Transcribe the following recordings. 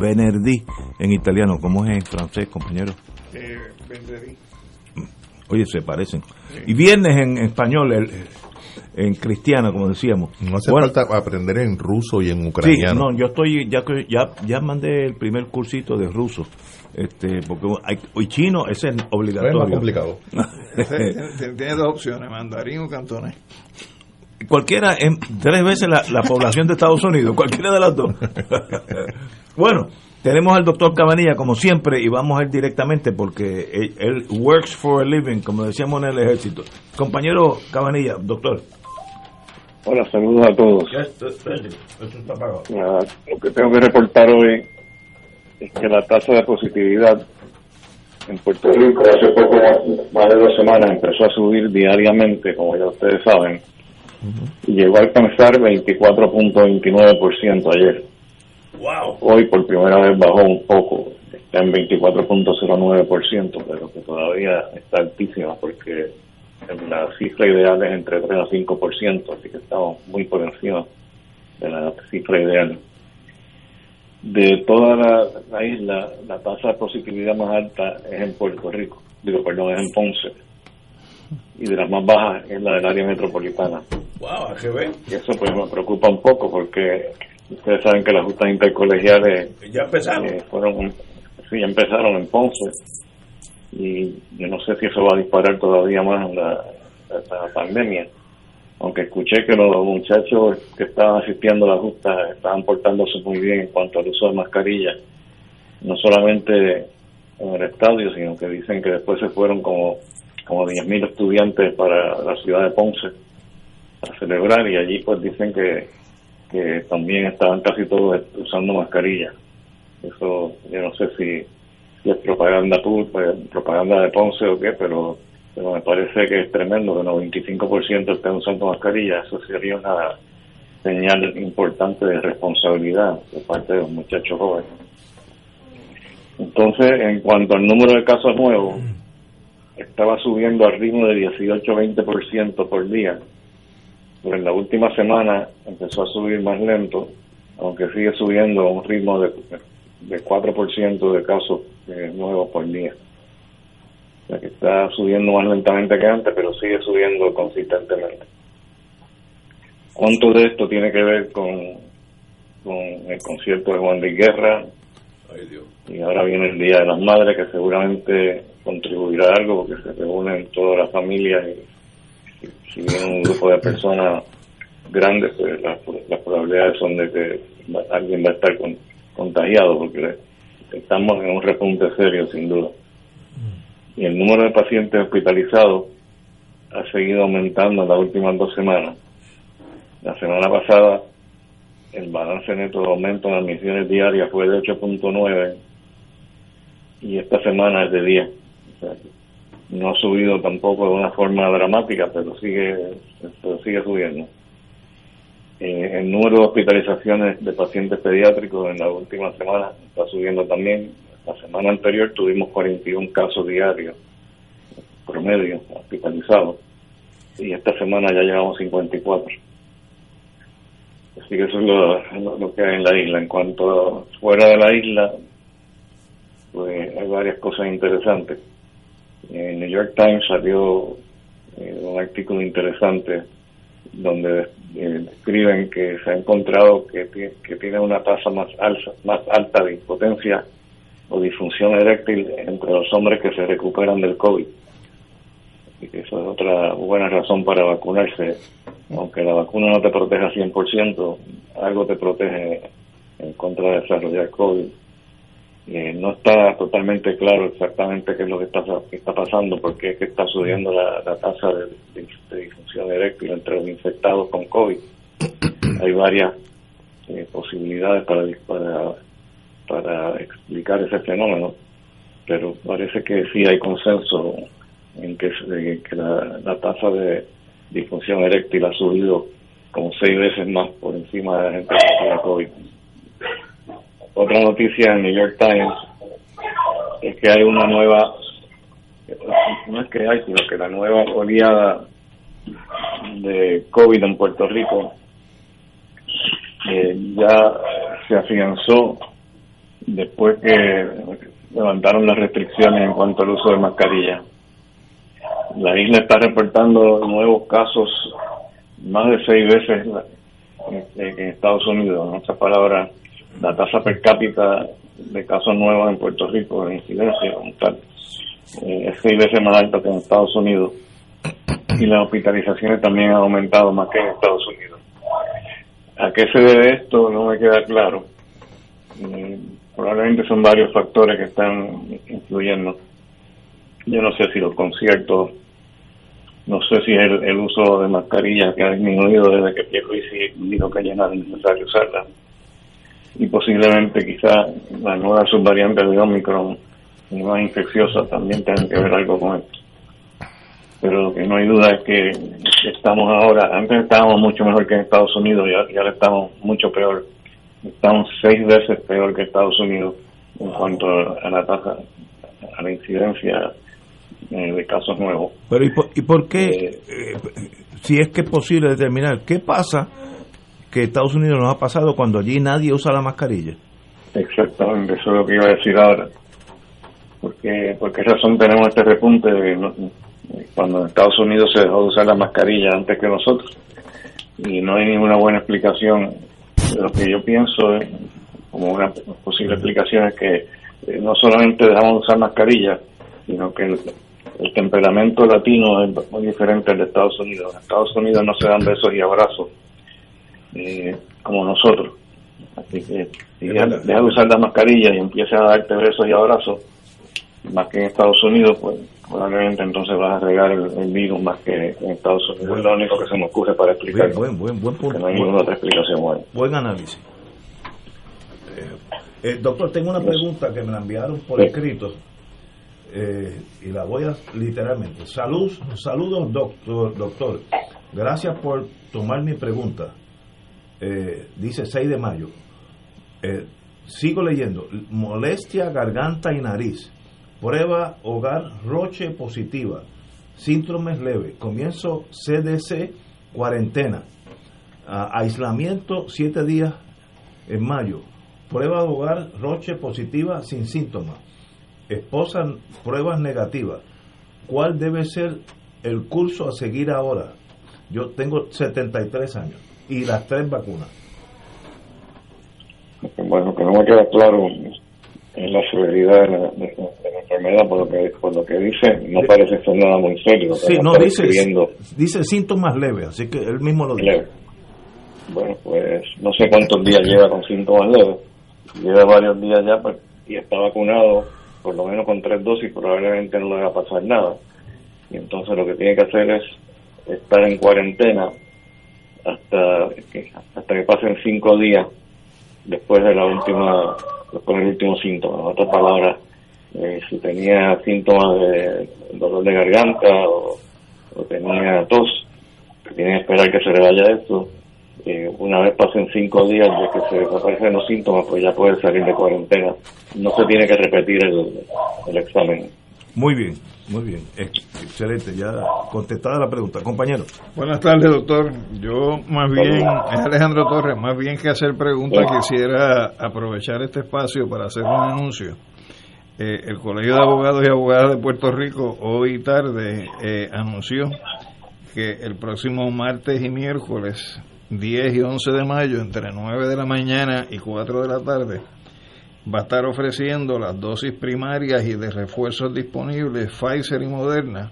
Venerdì en italiano. ¿Cómo es en francés, compañero? Eh, Oye, se parecen. Y viernes en español, el, en cristiano, como decíamos. No hace Bueno, falta aprender en ruso y en Sí, ucraniano. no, yo estoy, ya, que- ya, ya mandé el primer cursito de ruso. Este, porque hay, hoy chino, ese es es obligatorio. más complicado. Tiene tiene dos opciones, mandarín o cantonés. Cualquiera es tres veces la, la población de Estados Unidos, cualquiera de las dos. bueno, tenemos al doctor Cabanilla como siempre y vamos a ir directamente porque él, él works for a living, como decíamos en el ejército. Compañero Cabanilla, doctor. Hola, saludos a todos. Esto está apagado. Ah, lo que tengo que reportar hoy es que la tasa de positividad en Puerto Rico hace poco, más de dos semanas, empezó a subir diariamente, como ya ustedes saben, y llegó a alcanzar 24.29% ayer. Wow. Hoy por primera vez bajó un poco, está en 24.09%, pero que todavía está altísima porque la cifra ideal es entre 3 a 5%, así que estamos muy por encima de la cifra ideal. De toda la, la isla, la tasa de positividad más alta es en Puerto Rico, digo, perdón, es en Ponce, y de las más bajas es la del área metropolitana. Wow. Y eso pues me preocupa un poco porque ustedes saben que las justas intercolegiales Ya empezamos. eh, fueron, sí, empezaron en Ponce y yo no sé si eso va a disparar todavía más la, la, la pandemia. Aunque escuché que los muchachos que estaban asistiendo a la justa estaban portándose muy bien en cuanto al uso de mascarillas, no solamente en el estadio, sino que dicen que después se fueron como, como 10.000 estudiantes para la ciudad de Ponce a celebrar y allí pues dicen que, que también estaban casi todos usando mascarillas. Eso yo no sé si, si es propaganda pu- pues, propaganda de Ponce o qué, pero, pero me parece que es tremendo que el 95% estén usando mascarillas. Eso sería una señal importante de responsabilidad de parte de los muchachos jóvenes. Entonces, en cuanto al número de casos nuevos, estaba subiendo al ritmo de 18-20% por día. Pero en la última semana empezó a subir más lento, aunque sigue subiendo a un ritmo de, de 4% de casos eh, nuevos por día. O sea que está subiendo más lentamente que antes, pero sigue subiendo consistentemente. ¿Cuánto de esto tiene que ver con, con el concierto de Juan Luis Guerra? Ay, Dios. Y ahora viene el Día de las Madres, que seguramente contribuirá algo, porque se reúnen todas las familias y si- si viene un grupo de personas grandes, pues las, las probabilidades son de que alguien va a estar con- contagiado, porque estamos en un repunte serio, sin duda. Y el número de pacientes hospitalizados ha seguido aumentando en las últimas dos semanas. La semana pasada el balance neto de aumento en admisiones diarias fue de 8.9 y esta semana es de 10. O sea, no ha subido tampoco de una forma dramática, pero sigue, pero sigue subiendo. Eh, el número de hospitalizaciones de pacientes pediátricos en la última semana está subiendo también. La semana anterior tuvimos 41 casos diarios promedio hospitalizados y esta semana ya llevamos 54. Así que eso es lo, lo- que hay en la isla. En cuanto a fuera de la isla, pues hay varias cosas interesantes. En New York Times salió eh, un artículo interesante donde eh, describen que se ha encontrado que, que tiene una tasa más alta, más alta de impotencia o disfunción eréctil entre los hombres que se recuperan del COVID. Y que eso es otra buena razón para vacunarse. Aunque la vacuna no te proteja 100%, algo te protege en contra de desarrollar COVID. Eh, no está totalmente claro exactamente qué es lo que está, está pasando, porque es que está subiendo la, tasa de, disfunción eréctil entre los infectados con COVID. Hay varias eh, posibilidades para, para, para explicar ese fenómeno, pero parece que sí hay consenso en que, que la, tasa de disfunción eréctil ha subido como seis veces más por encima de la gente que tiene COVID. Otra noticia en New York Times es que hay una nueva, no es que hay, sino que la nueva oleada de COVID en Puerto Rico eh, ya se afianzó después que levantaron las restricciones en cuanto al uso de mascarilla. La isla está reportando nuevos casos más de seis veces en, Estados Unidos. En otras palabras, la tasa per cápita de casos nuevos en Puerto Rico, de incidencia tal, eh, es seis veces más alta que en Estados Unidos. Y las hospitalizaciones también han aumentado más que en Estados Unidos. ¿A qué se debe esto? No me queda claro. Mm, probablemente son varios factores que están influyendo. Yo no sé si los conciertos, no sé si el, el uso de mascarillas que ha disminuido desde que Pierluisi dijo que ya no es necesario usarla. Y posiblemente quizá la nueva subvariante de Omicron y más infecciosa también tengan que ver algo con esto. Pero lo que no hay duda es que estamos ahora, antes estábamos mucho mejor que en Estados Unidos y ahora estamos mucho peor estamos seis veces peor que Estados Unidos en cuanto a la tasa, a la incidencia eh, de casos nuevos. Pero ¿y por, qué, eh, eh, si es que es posible determinar, qué pasa que Estados Unidos nos ha pasado cuando allí nadie usa la mascarilla? Exactamente, eso es lo que iba a decir ahora. Porque, ¿Por qué razón tenemos este repunte cuando en Estados Unidos se dejó de usar la mascarilla antes que nosotros? Y no hay ninguna buena explicación lo que yo pienso como una posible explicación es que eh, no solamente dejamos de usar mascarillas, sino que el, temperamento latino es muy diferente al de Estados Unidos. En Estados Unidos no se dan besos y abrazos eh, como nosotros. Así que si dejas de usar la mascarilla y empiezas a darte besos y abrazos, más que en Estados Unidos, pues probablemente entonces vas a regar el, virus más que en Estados Unidos. es lo único que se me ocurre para explicar. Buen, buen, buen punto. no hay ninguna otra explicación buena. Buen análisis. Eh, eh, doctor, tengo una pregunta que me la enviaron por escrito eh, y la voy a literalmente. Salud, saludos, doctor, doctor. Gracias por tomar mi pregunta. Dice 6 de mayo. sigo leyendo. Molestia, garganta y nariz Prueba hogar Roche positiva. Síntomas leves. Comienzo CDC, cuarentena. aislamiento, siete días en mayo. Prueba hogar Roche positiva sin síntomas. Esposa, pruebas negativas. ¿Cuál debe ser el curso a seguir ahora? Yo tengo 73 años y las tres vacunas. Bueno, que no me queda claro es la severidad de la, enfermedad, por lo, que, por lo que dice, no parece ser nada muy serio. Sí, no, dice, dice síntomas leves, así que él mismo lo dice. Bueno, pues no sé cuántos días lleva con síntomas leves, lleva varios días ya pues, y está vacunado, por lo menos con tres dosis, probablemente no le va a pasar nada. Y entonces lo que tiene que hacer es estar en cuarentena hasta que, hasta que pasen cinco días después de la última con el último síntoma. En otras palabras, eh, si tenía síntomas de dolor de garganta o, tenía tos, tiene que esperar que se le vaya esto. Eh, una vez pasen cinco días de que se desaparecen los síntomas, pues ya puede salir de cuarentena. No se tiene que repetir el examen. Muy bien, muy bien. Excelente, ya contestada la pregunta. Compañero. Buenas tardes, doctor. Yo más bien, es Alejandro Torres, más bien que hacer preguntas, quisiera aprovechar este espacio para hacer un anuncio. Eh, el Colegio de Abogados y Abogadas de Puerto Rico hoy tarde eh, anunció que el próximo martes y miércoles 10 y 11 de mayo, entre 9 de la mañana y 4 de la tarde, va a estar ofreciendo las dosis primarias y de refuerzos disponibles Pfizer y Moderna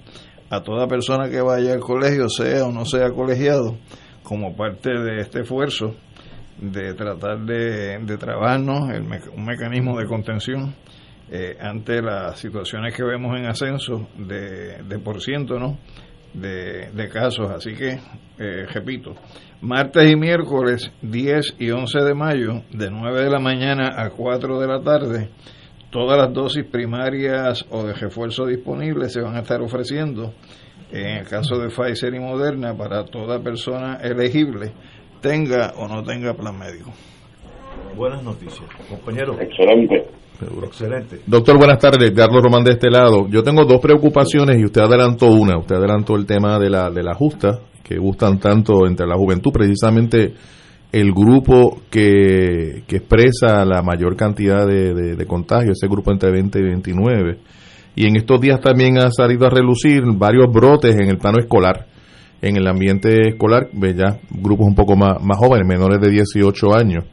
a toda persona que vaya al colegio, sea o no sea colegiado, como parte de este esfuerzo de tratar de, de trabarnos el un mecanismo de contención eh, ante las situaciones que vemos en ascenso de, de por ciento ¿no? de, de casos. Así que, eh, repito, martes y miércoles 10 y 11 de mayo, de 9 de la mañana a 4 de la tarde, todas las dosis primarias o de refuerzo disponibles se van a estar ofreciendo en el caso de Pfizer y Moderna para toda persona elegible tenga o no tenga plan médico. Buenas noticias, compañero. Excelente. Excelente. Doctor, buenas tardes. Carlos Román de este lado. Yo tengo dos preocupaciones y usted adelantó una. Usted adelantó el tema de la, de la justa, que gustan tanto entre la juventud, precisamente el grupo que, que expresa la mayor cantidad de, de, contagios, ese grupo entre 20 y 29. Y en estos días también ha salido a relucir varios brotes en el plano escolar en el ambiente escolar, ya grupos un poco más, más jóvenes, menores de 18 años.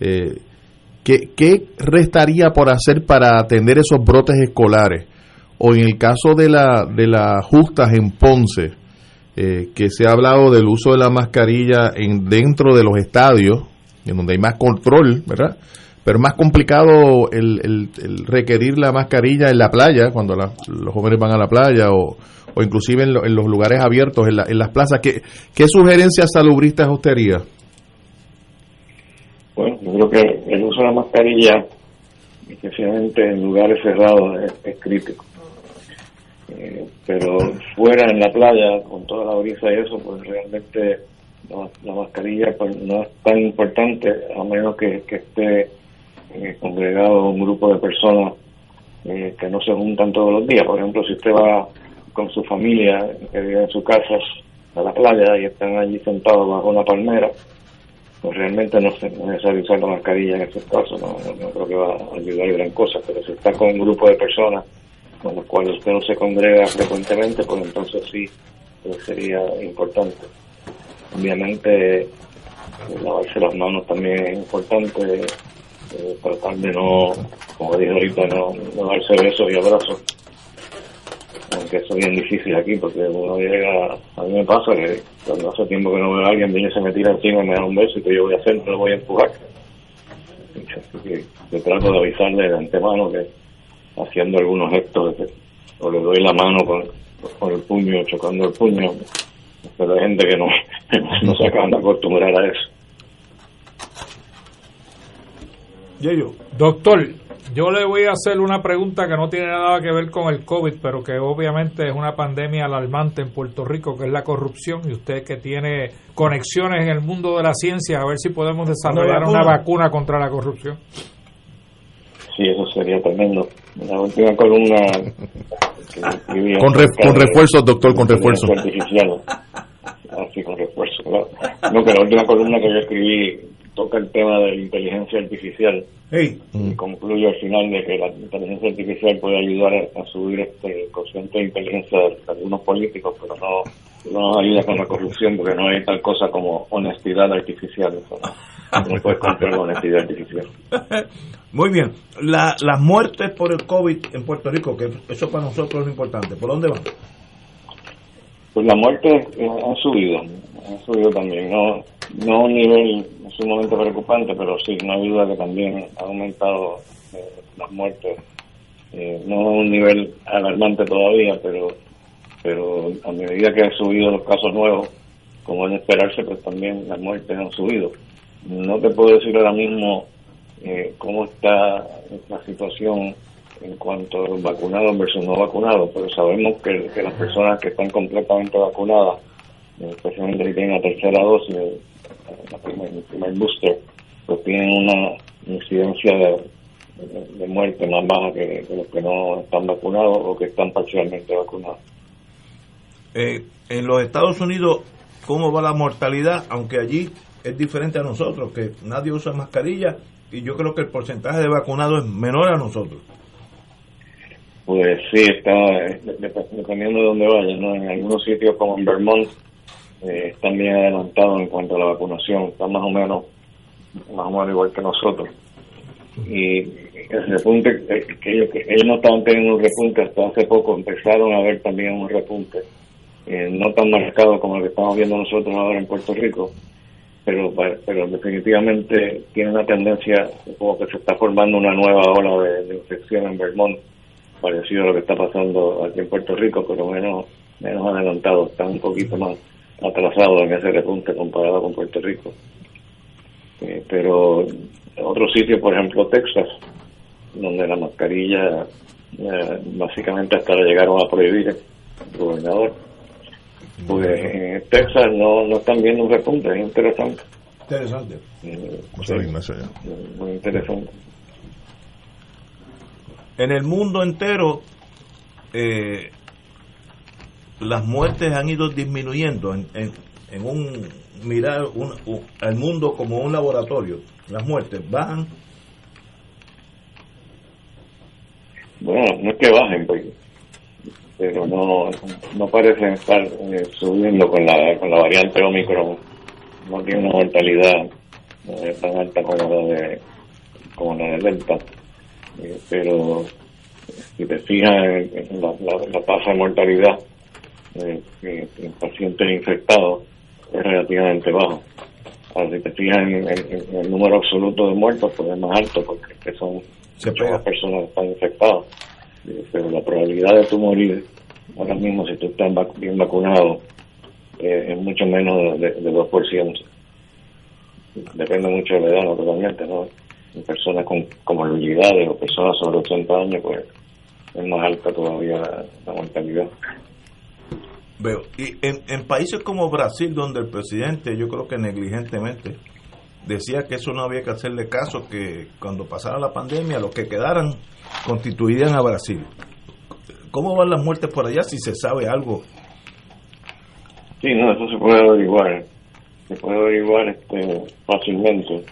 Eh, ¿qué, ¿Qué restaría por hacer para atender esos brotes escolares? O en el caso de, la, de las justas en Ponce, eh, que se ha hablado del uso de la mascarilla en, dentro de los estadios, en donde hay más control, ¿verdad? Pero es más complicado el, requerir la mascarilla en la playa, cuando la, los jóvenes van a la playa, o, o inclusive en, lo, en, los lugares abiertos, en, la, en las plazas. ¿Qué, qué sugerencias salubristas usted haría? Bueno, yo creo que el uso de la mascarilla, especialmente en lugares cerrados, es, es crítico. Eh, pero fuera en la playa, con toda la brisa y eso, pues realmente la, la mascarilla pues no es tan importante, a menos que, esté eh, congregado un grupo de personas eh, que no se juntan todos los días. Por ejemplo, si usted va con su familia que vive en su casa a la playa y están allí sentados bajo una palmera, pues realmente no es necesario usar la mascarilla en esos casos, no, no, creo que va a ayudar gran cosa, pero si está con un grupo de personas con los cuales usted no se congrega frecuentemente, pues entonces sí pues sería importante. Obviamente lavarse las manos también es importante, eh, tratar de no, como dije ahorita, no, no darse besos y abrazos aunque eso es bien difícil aquí porque uno llega, a mí me pasa que cuando hace tiempo que no veo a alguien, viene se me tira encima y me da un beso y que yo voy a hacer, no lo voy a empujar. Así que yo trato de avisarle de antemano que haciendo algunos gestos, o le doy la mano con, con el puño, chocando el puño, pero hay gente que no, no se acaban de acostumbrar a eso. Yeyo. Doctor, yo le voy a hacer una pregunta que no tiene nada que ver con el COVID, pero que obviamente es una pandemia alarmante en Puerto Rico, que es la corrupción, y usted que tiene conexiones en el mundo de la ciencia, a ver si podemos desarrollar una vacuna contra la corrupción. Sí, eso sería tremendo. La última columna con, re, con refuerzos, doctor, con refuerzos. Artificial. Ah, con refuerzos, claro. No, que la última columna que yo escribí toca el tema de la inteligencia artificial hey. y concluye al final de que la inteligencia artificial puede ayudar a, a subir este cociente de inteligencia de, algunos políticos, pero no, no ayuda con la corrupción porque no hay tal cosa como honestidad artificial. Eso no, Muy bien. La, las muertes por el COVID en Puerto Rico, que eso para nosotros es lo importante. ¿Por dónde van? Pues la muerte eh, ha subido, ha subido también, no no a un nivel sumamente preocupante, pero sí, no hay duda que también ha aumentado eh, las muertes, eh, no a un nivel alarmante todavía, pero pero a medida que han subido los casos nuevos, como es de esperarse, pues también las muertes han subido. No te puedo decir ahora mismo eh, cómo está la situación en cuanto a los vacunados versus no vacunados, pero sabemos que, las personas que están completamente vacunadas, especialmente si tienen la tercera dosis, la primer, el primer booster, pues tienen una incidencia de, muerte más baja que, que, los que no están vacunados o que están parcialmente vacunados. Eh, en los Estados Unidos, ¿cómo va la mortalidad? Aunque allí es diferente a nosotros, que nadie usa mascarilla y yo creo que el porcentaje de vacunados es menor a nosotros. Pues sí, está dependiendo de dónde vaya, ¿no? En algunos sitios como en Vermont, eh, están bien adelantados en cuanto a la vacunación, están más o menos, más o menos igual que nosotros. Y el repunte, eh, que ellos, ellos no estaban teniendo un repunte hasta hace poco, empezaron a ver también un repunte, eh, no tan marcado como el que estamos viendo nosotros ahora en Puerto Rico, pero, pero definitivamente tiene una tendencia como que se está formando una nueva ola de, infección en Vermont, parecido a lo que está pasando aquí en Puerto Rico, pero menos, menos adelantado, está un poquito más atrasado en ese repunte comparado con Puerto Rico. Eh, pero en otros sitios, por ejemplo Texas, donde la mascarilla eh, básicamente hasta la llegaron a prohibir el gobernador, pues en Texas no, no están viendo un repunte, es interesante. Interesante. Eh, muy interesante. En el mundo entero, eh, las muertes han ido disminuyendo en, en, un mirar un, al mundo como un laboratorio. Las muertes bajan. Bueno, no es que bajen, pues, pero no, no parecen estar eh, subiendo con la, con la variante Omicron. No tiene una mortalidad eh, tan alta como la de, como la de Delta. Eh, pero si te fijas en, la, la tasa de mortalidad, eh, en pacientes infectados es relativamente bajo. Ahora, si te fijas en, el número absoluto de muertos, pues es más alto porque son muchas personas que están infectadas. Pero la probabilidad de tu morir, ahora mismo, si tú estás bien vacunado, eh, es mucho menos de, de 2%. Depende mucho de la edad, naturalmente, ¿no? En personas con comorbilidades o personas sobre 80 años, pues es más alta todavía la mortalidad. Veo. Y en, países como Brasil, donde el presidente, yo creo que negligentemente, decía que eso no había que hacerle caso, que cuando pasara la pandemia, los que quedaran constituirían a Brasil. ¿Cómo van las muertes por allá si se sabe algo? Sí, no, eso se puede averiguar. Se puede averiguar este, fácilmente.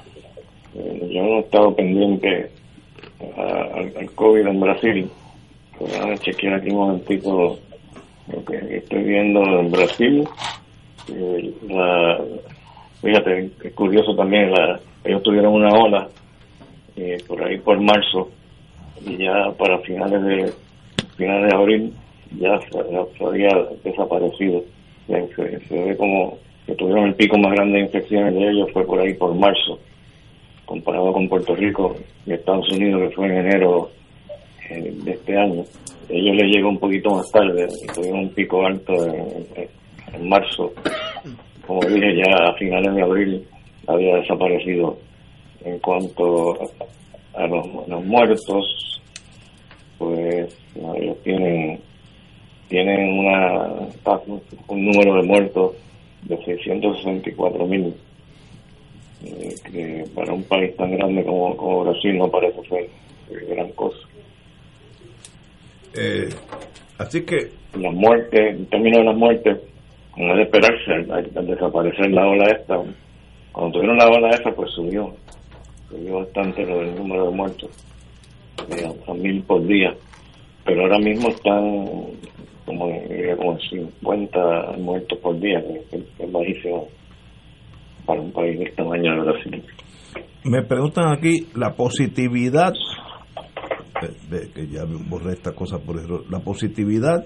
Eh, yo no he estado pendiente al COVID en Brasil. Pero a chequear aquí un momentito lo que estoy viendo en Brasil. Eh, fíjate, es curioso también, la, ellos tuvieron una ola eh, por ahí por marzo y ya para finales de finales de abril ya se, había desaparecido. Se, ve como que tuvieron el pico más grande de infecciones de ellos fue por ahí por marzo, comparado con Puerto Rico y Estados Unidos que fue en enero eh, de este año ellos les llegó un poquito más tarde, tuvieron un pico alto en, marzo. Como dije, ya a finales de abril había desaparecido. En cuanto a los, muertos, pues ellos tienen tienen una un número de muertos de 664 mil eh, que para un país tan grande como, como Brasil no parece ser gran cosa eh, así que... La muerte, en términos de la muerte, como es de esperarse, al, desaparecer la ola esta, cuando tuvieron la ola esta, pues subió, subió bastante el número de muertos, eh, a mil por día, pero ahora mismo están como, eh, como 50 muertos por día, que es, bajísimo para un país del tamaño de. Me preguntan aquí la positividad que ya borré esta cosa por error. La positividad.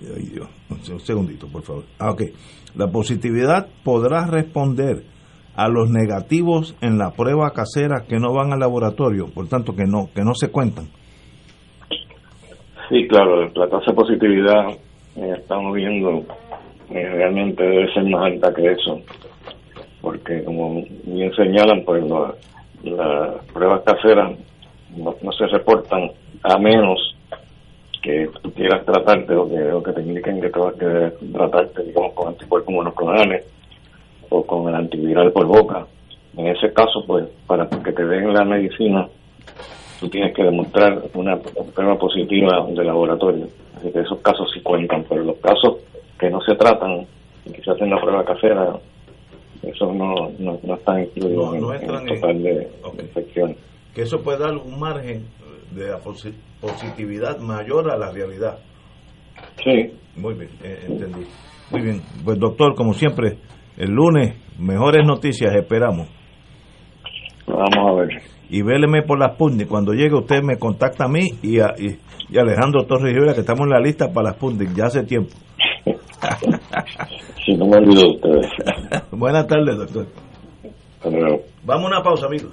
Ay Dios, un segundito, por favor. Ah, ok. La positividad podrá responder a los negativos en la prueba casera que no van al laboratorio, por tanto que no que no se cuentan. Sí, claro, la tasa de positividad eh, estamos viendo eh, realmente debe ser más alta que eso, porque como bien señalan, pues las pruebas caseras no, se reportan a menos que tú quieras tratarte o que, o que te indiquen que tengas que tratarte, digamos, con anticuerpos monoclonales o con el antiviral por boca. En ese caso, pues, para que te den la medicina, tú tienes que demostrar una prueba positiva de laboratorio. Así que esos casos sí cuentan, pero los casos que no se tratan y que se hacen la prueba casera, esos no, no, están incluidos en, el total de infecciones que eso puede dar un margen de positividad mayor a la realidad. Sí. Muy bien, eh, entendí. Muy bien. Pues doctor, como siempre, el lunes, mejores noticias esperamos. Vamos a ver. Y véleme por las Sputnik. Cuando llegue usted me contacta a mí y a, y, y Alejandro Torres Rivera, que estamos en la lista para las Sputnik ya hace tiempo. si no me olvido de ustedes. Buenas tardes, doctor. Hasta luego. Vamos a una pausa, amigos.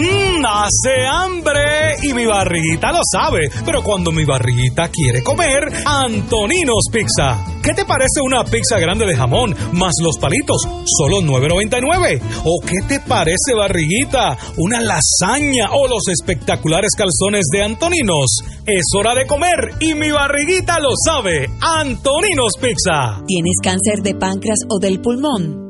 Mmm, hace hambre y mi barriguita lo sabe, pero cuando mi barriguita quiere comer, Antoninos Pizza. ¿Qué te parece una pizza grande de jamón más los palitos? Solo 9.99. ¿O qué te parece barriguita? Una lasaña o los espectaculares calzones de Antoninos. Es hora de comer y mi barriguita lo sabe. Antoninos Pizza. ¿Tienes cáncer de páncreas o del pulmón?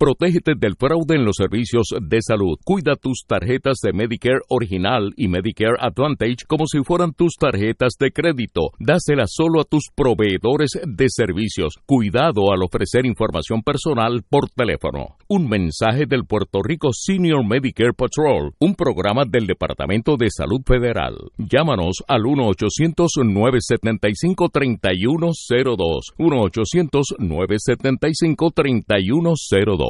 protégete del fraude en los servicios de salud. Cuida tus tarjetas de Medicare original y Medicare Advantage como si fueran tus tarjetas de crédito. Dáselas solo a tus proveedores de servicios. Cuidado al ofrecer información personal por teléfono. Un mensaje del Puerto Rico Senior Medicare Patrol, un programa del Departamento de Salud Federal. Llámanos al 1-800-975-3102. 1-800-975-3102.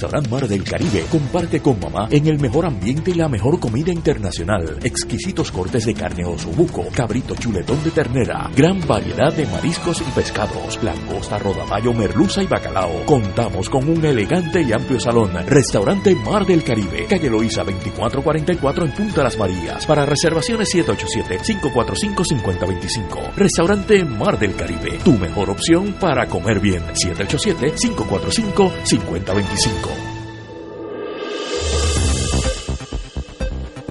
restaurante Mar del Caribe, comparte con mamá en el mejor ambiente y la mejor comida internacional. Exquisitos cortes de carne osobuco, cabrito chuletón de ternera, gran variedad de mariscos y pescados, langosta, rodaballo, merluza y bacalao. Contamos con un elegante y amplio salón. Restaurante Mar del Caribe, calle Loíza 2444 en Punta Las Marías. Para reservaciones 787-545-5025. Restaurante Mar del Caribe, tu mejor opción para comer bien. 787-545-5025.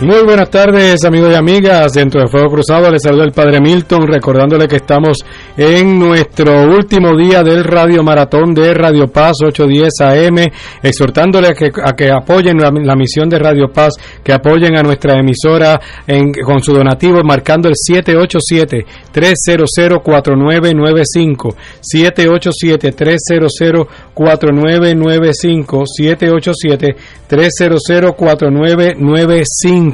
Muy buenas tardes amigos y amigas, dentro de Fuego Cruzado les saluda el Padre Milton recordándole que estamos en nuestro último día del Radio Maratón de Radio Paz 810 AM, exhortándole a que, a que apoyen la, la, misión de Radio Paz, que apoyen a nuestra emisora en, con su donativo marcando el 787-300-4995, 787-300-4995, 787-300-4995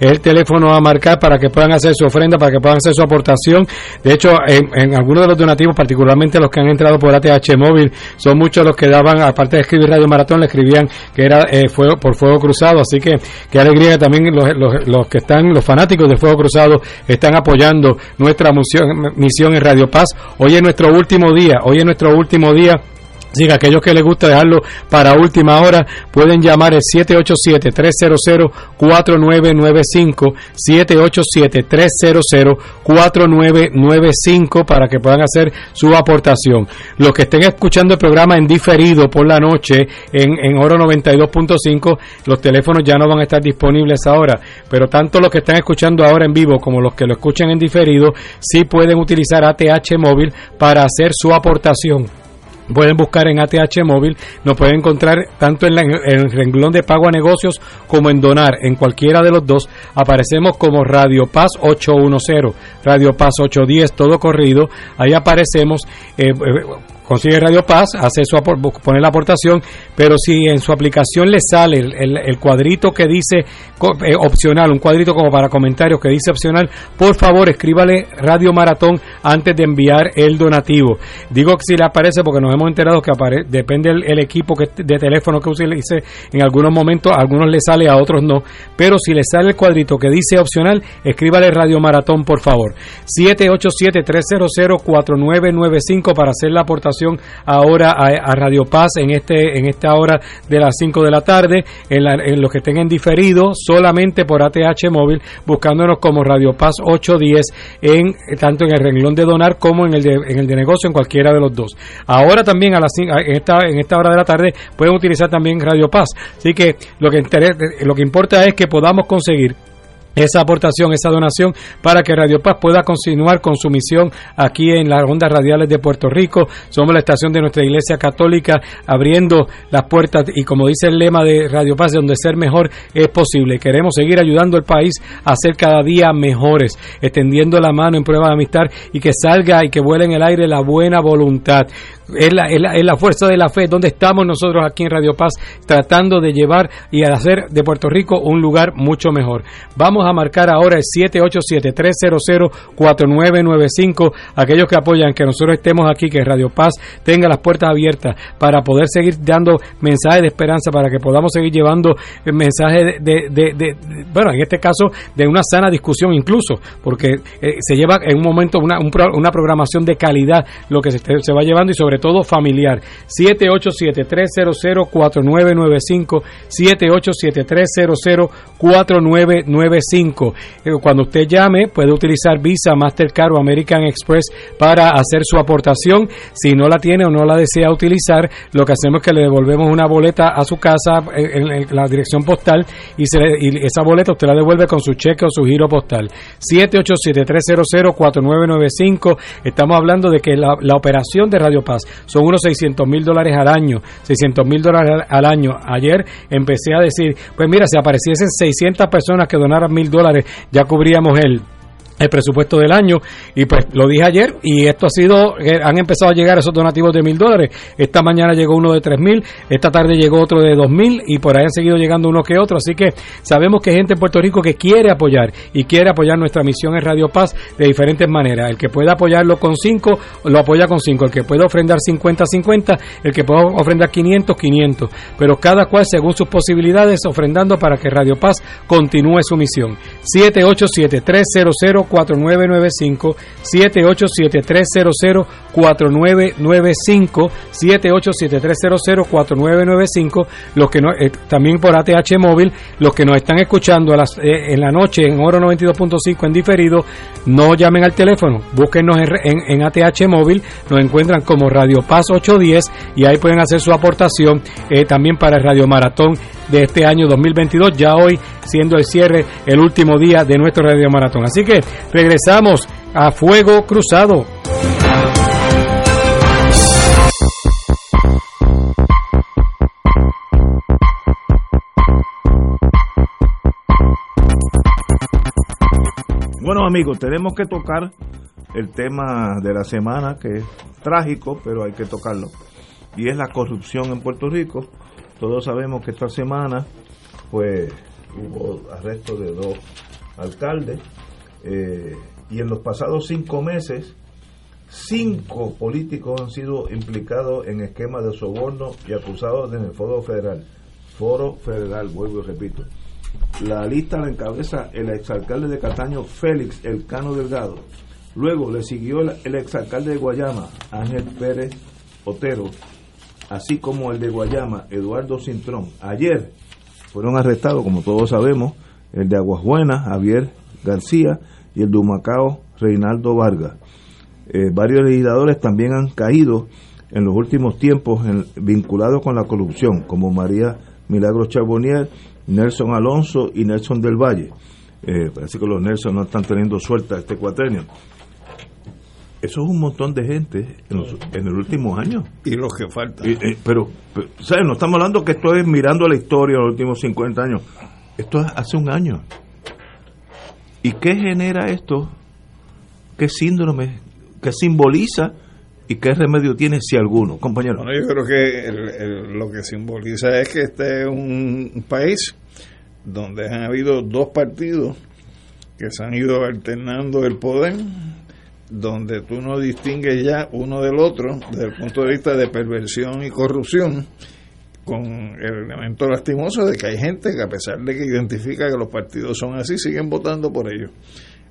el teléfono a marcar para que puedan hacer su ofrenda, para que puedan hacer su aportación. De hecho, en, algunos de los donativos, particularmente los que han entrado por ATH Móvil, son muchos los que daban, aparte de escribir Radio Maratón, le escribían que era eh, fuego, por Fuego Cruzado. Así que qué alegría también los, que están, los fanáticos de Fuego Cruzado, están apoyando nuestra misión en Radio Paz. Hoy es nuestro último día, hoy es nuestro último día Así que aquellos que les gusta dejarlo para última hora pueden llamar el 787-300-4995, 787-300-4995 para que puedan hacer su aportación. Los que estén escuchando el programa en diferido por la noche en, en Oro 92.5, los teléfonos ya no van a estar disponibles ahora, pero tanto los que están escuchando ahora en vivo como los que lo escuchan en diferido, sí pueden utilizar ATH móvil para hacer su aportación pueden buscar en ATH móvil, nos pueden encontrar tanto en, el renglón de pago a negocios como en donar, en cualquiera de los dos, aparecemos como Radio Paz 810, Radio Paz 810, todo corrido, ahí aparecemos. Eh, consigue Radio Paz, hace su pone la aportación, pero si en su aplicación le sale el, cuadrito que dice eh, opcional, un cuadrito como para comentarios que dice opcional, por favor escríbale Radio Maratón antes de enviar el donativo. Digo que si le aparece porque nos hemos enterado que depende el, equipo de teléfono que utilice, en algunos momentos algunos le sale, a otros no, pero si le sale el cuadrito que dice opcional, escríbale Radio Maratón por favor. 787-300-4995 para hacer la aportación ahora a, Radio Paz en este en esta hora de las 5 de la tarde, en, en los que tengan diferido solamente por ATH móvil, buscándonos como Radio Paz 810 en tanto en el renglón de donar como en el de, en el de negocio en cualquiera de los dos. Ahora también a las en esta en esta hora de la tarde pueden utilizar también Radio Paz. Así que lo que lo que importa es que podamos conseguir esa aportación, esa donación para que Radio Paz pueda continuar con su misión aquí en las ondas radiales de Puerto Rico. Somos la estación de nuestra Iglesia Católica abriendo las puertas y como dice el lema de Radio Paz, donde ser mejor es posible. Queremos seguir ayudando al país a ser cada día mejores, extendiendo la mano en prueba de amistad y que salga y que vuele en el aire la buena voluntad es la, es, la, fuerza de la fe, donde estamos nosotros aquí en Radio Paz tratando de llevar y hacer de Puerto Rico un lugar mucho mejor. Vamos a marcar ahora el 787-300-4995, aquellos que apoyan que nosotros estemos aquí, que Radio Paz tenga las puertas abiertas para poder seguir dando mensajes de esperanza, para que podamos seguir llevando mensajes de, de, bueno, en este caso, de una sana discusión incluso, porque eh, se lleva en un momento una, una programación de calidad lo que se, se va llevando y sobre todo familiar. 787-300-4995, 787-300-4995. Eh, cuando usted llame, puede utilizar Visa, Mastercard o American Express para hacer su aportación. Si no la tiene o no la desea utilizar, lo que hacemos es que le devolvemos una boleta a su casa en, la dirección postal y, se y esa boleta usted la devuelve con su cheque o su giro postal. 787-300-4995. Estamos hablando de que la, la operación de Radio Paz son unos 600 mil dólares al año, 600 mil dólares al año. Ayer empecé a decir, pues mira, si apareciesen 600 personas que donaran mil dólares, ya cubríamos el el presupuesto del año. Y pues lo dije ayer y esto ha sido eh, han empezado a llegar esos donativos de mil dólares. Esta mañana llegó uno de tres mil esta tarde llegó otro de dos mil y por ahí han seguido llegando uno que otro. Así que sabemos que hay gente en Puerto Rico que quiere apoyar y quiere apoyar nuestra misión en Radio Paz de diferentes maneras. El que pueda apoyarlo con cinco lo apoya con cinco. El que pueda ofrendar 50 50 el que pueda ofrendar 500 500 pero cada cual según sus posibilidades ofrendando para que Radio Paz continúe su misión. 787 300 4995 787-300 4995 787-300-4995 los que no, eh, también por ATH móvil los que nos están escuchando a las, eh, en la noche en Oro 92.5 en diferido no llamen al teléfono búsquenos en, en, ATH móvil nos encuentran como Radio Paz 810 y ahí pueden hacer su aportación eh, también para el Radio Maratón de este año 2022 ya hoy siendo el cierre el último día de nuestro Radio Maratón. Así que regresamos a Fuego Cruzado Bueno amigos, tenemos que tocar el tema de la semana que es trágico, pero hay que tocarlo. Y es la corrupción en Puerto Rico. Todos sabemos que esta semana pues hubo arresto de dos alcaldes eh, y en los pasados cinco meses cinco políticos han sido implicados en esquemas de soborno y acusados en el Foro Federal. Foro Federal, vuelvo y repito. La lista la encabeza el exalcalde de Cataño, Félix Elcano Delgado. Luego le siguió el exalcalde de Guayama, Ángel Pérez Otero, así como el de Guayama, Eduardo Cintrón. Ayer fueron arrestados, como todos sabemos, el de Aguas Buenas, Javier García, y el de Humacao, Reinaldo Vargas. Eh, varios legisladores también han caído en los últimos tiempos vinculados con la corrupción, como María Milagro Charbonnier, Nelson Alonso y Nelson del Valle. Eh, parece que los Nelson no están teniendo suelta este cuatrenio. Eso es un montón de gente en, el último año. Y los que faltan. Eh, pero, ¿sabes? No estamos hablando que esto es mirando la historia de los últimos 50 años. Esto es hace un año. ¿Y qué genera esto? ¿Qué síndrome? ¿Qué simboliza? ¿Y qué remedio tiene, si alguno, compañero? Bueno, yo creo que el- lo que simboliza es que este es un país donde han habido dos partidos que se han ido alternando el poder, donde tú no distingues ya uno del otro desde el punto de vista de perversión y corrupción, con el elemento lastimoso de que hay gente que a pesar de que identifica que los partidos son así, siguen votando por ellos.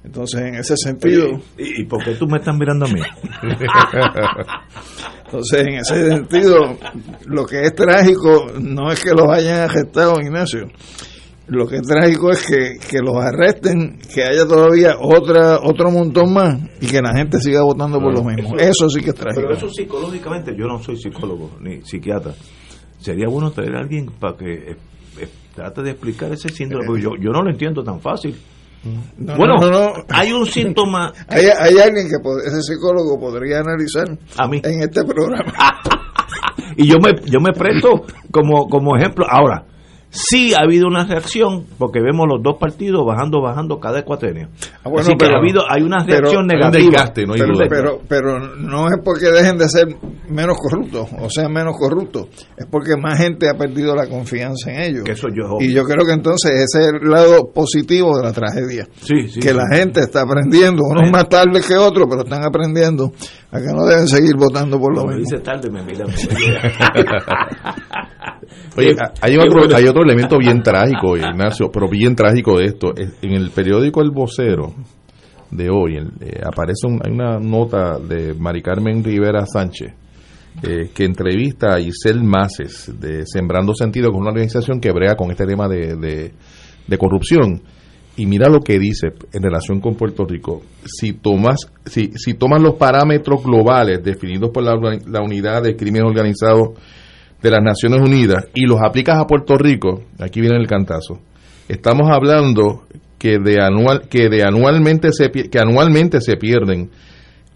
Entonces, en ese sentido... ¿Y, y por qué tú me estás mirando a mí? Entonces, en ese sentido, lo que es trágico no es que los hayan arrestado, Ignacio. Lo que es trágico es que, que los arresten, que haya todavía otra otro montón más y que la gente siga votando por lo mismo. Eso sí que es trágico. Pero eso psicológicamente, yo no soy psicólogo ni psiquiatra. Sería bueno traer a alguien para que eh, eh, trate de explicar ese síndrome, porque yo, yo no lo entiendo tan fácil. No, bueno, no, no, no. hay un síntoma. Hay, hay alguien que pod- ese psicólogo podría analizar A mí. en este programa. y yo me yo me presto como como ejemplo ahora sí ha habido una reacción porque vemos los dos partidos bajando bajando cada cuatrenio Ah, bueno, Así que pero- ha habido hay una pero- reacción hay un negativa desgaste, no hay pero, duda. pero, pero no es porque dejen de ser menos corruptos o sean menos corruptos, es porque más gente ha perdido la confianza en ellos. que eso yo Y yo creo que entonces ese es el lado positivo de la tragedia. sí, sí, que sí. la gente está aprendiendo, unos más tarde que otros, pero están aprendiendo a que no deben seguir votando por lo Cuando me mismo. dice tarde me mira Oye, hay otro, hay otro elemento bien trágico, Ignacio, pero bien trágico de esto. Es- En el periódico El Vocero de hoy eh, aparece un- hay una nota de Mari Carmen Rivera Sánchez eh, que entrevista a Isel Maces de Sembrando Sentido, es una organización que brega con este tema de, de- de corrupción. Y mira lo que dice en relación con Puerto Rico. Si tomas, si, si tomas los parámetros globales definidos por la, la unidad de crimen organizado de las Naciones Unidas y los aplicas a Puerto Rico, aquí viene el cantazo. Estamos hablando que de anual que de anualmente se que anualmente se pierden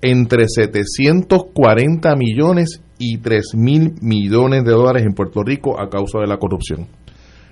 entre 740 millones y 3 mil millones de dólares en Puerto Rico a causa de la corrupción.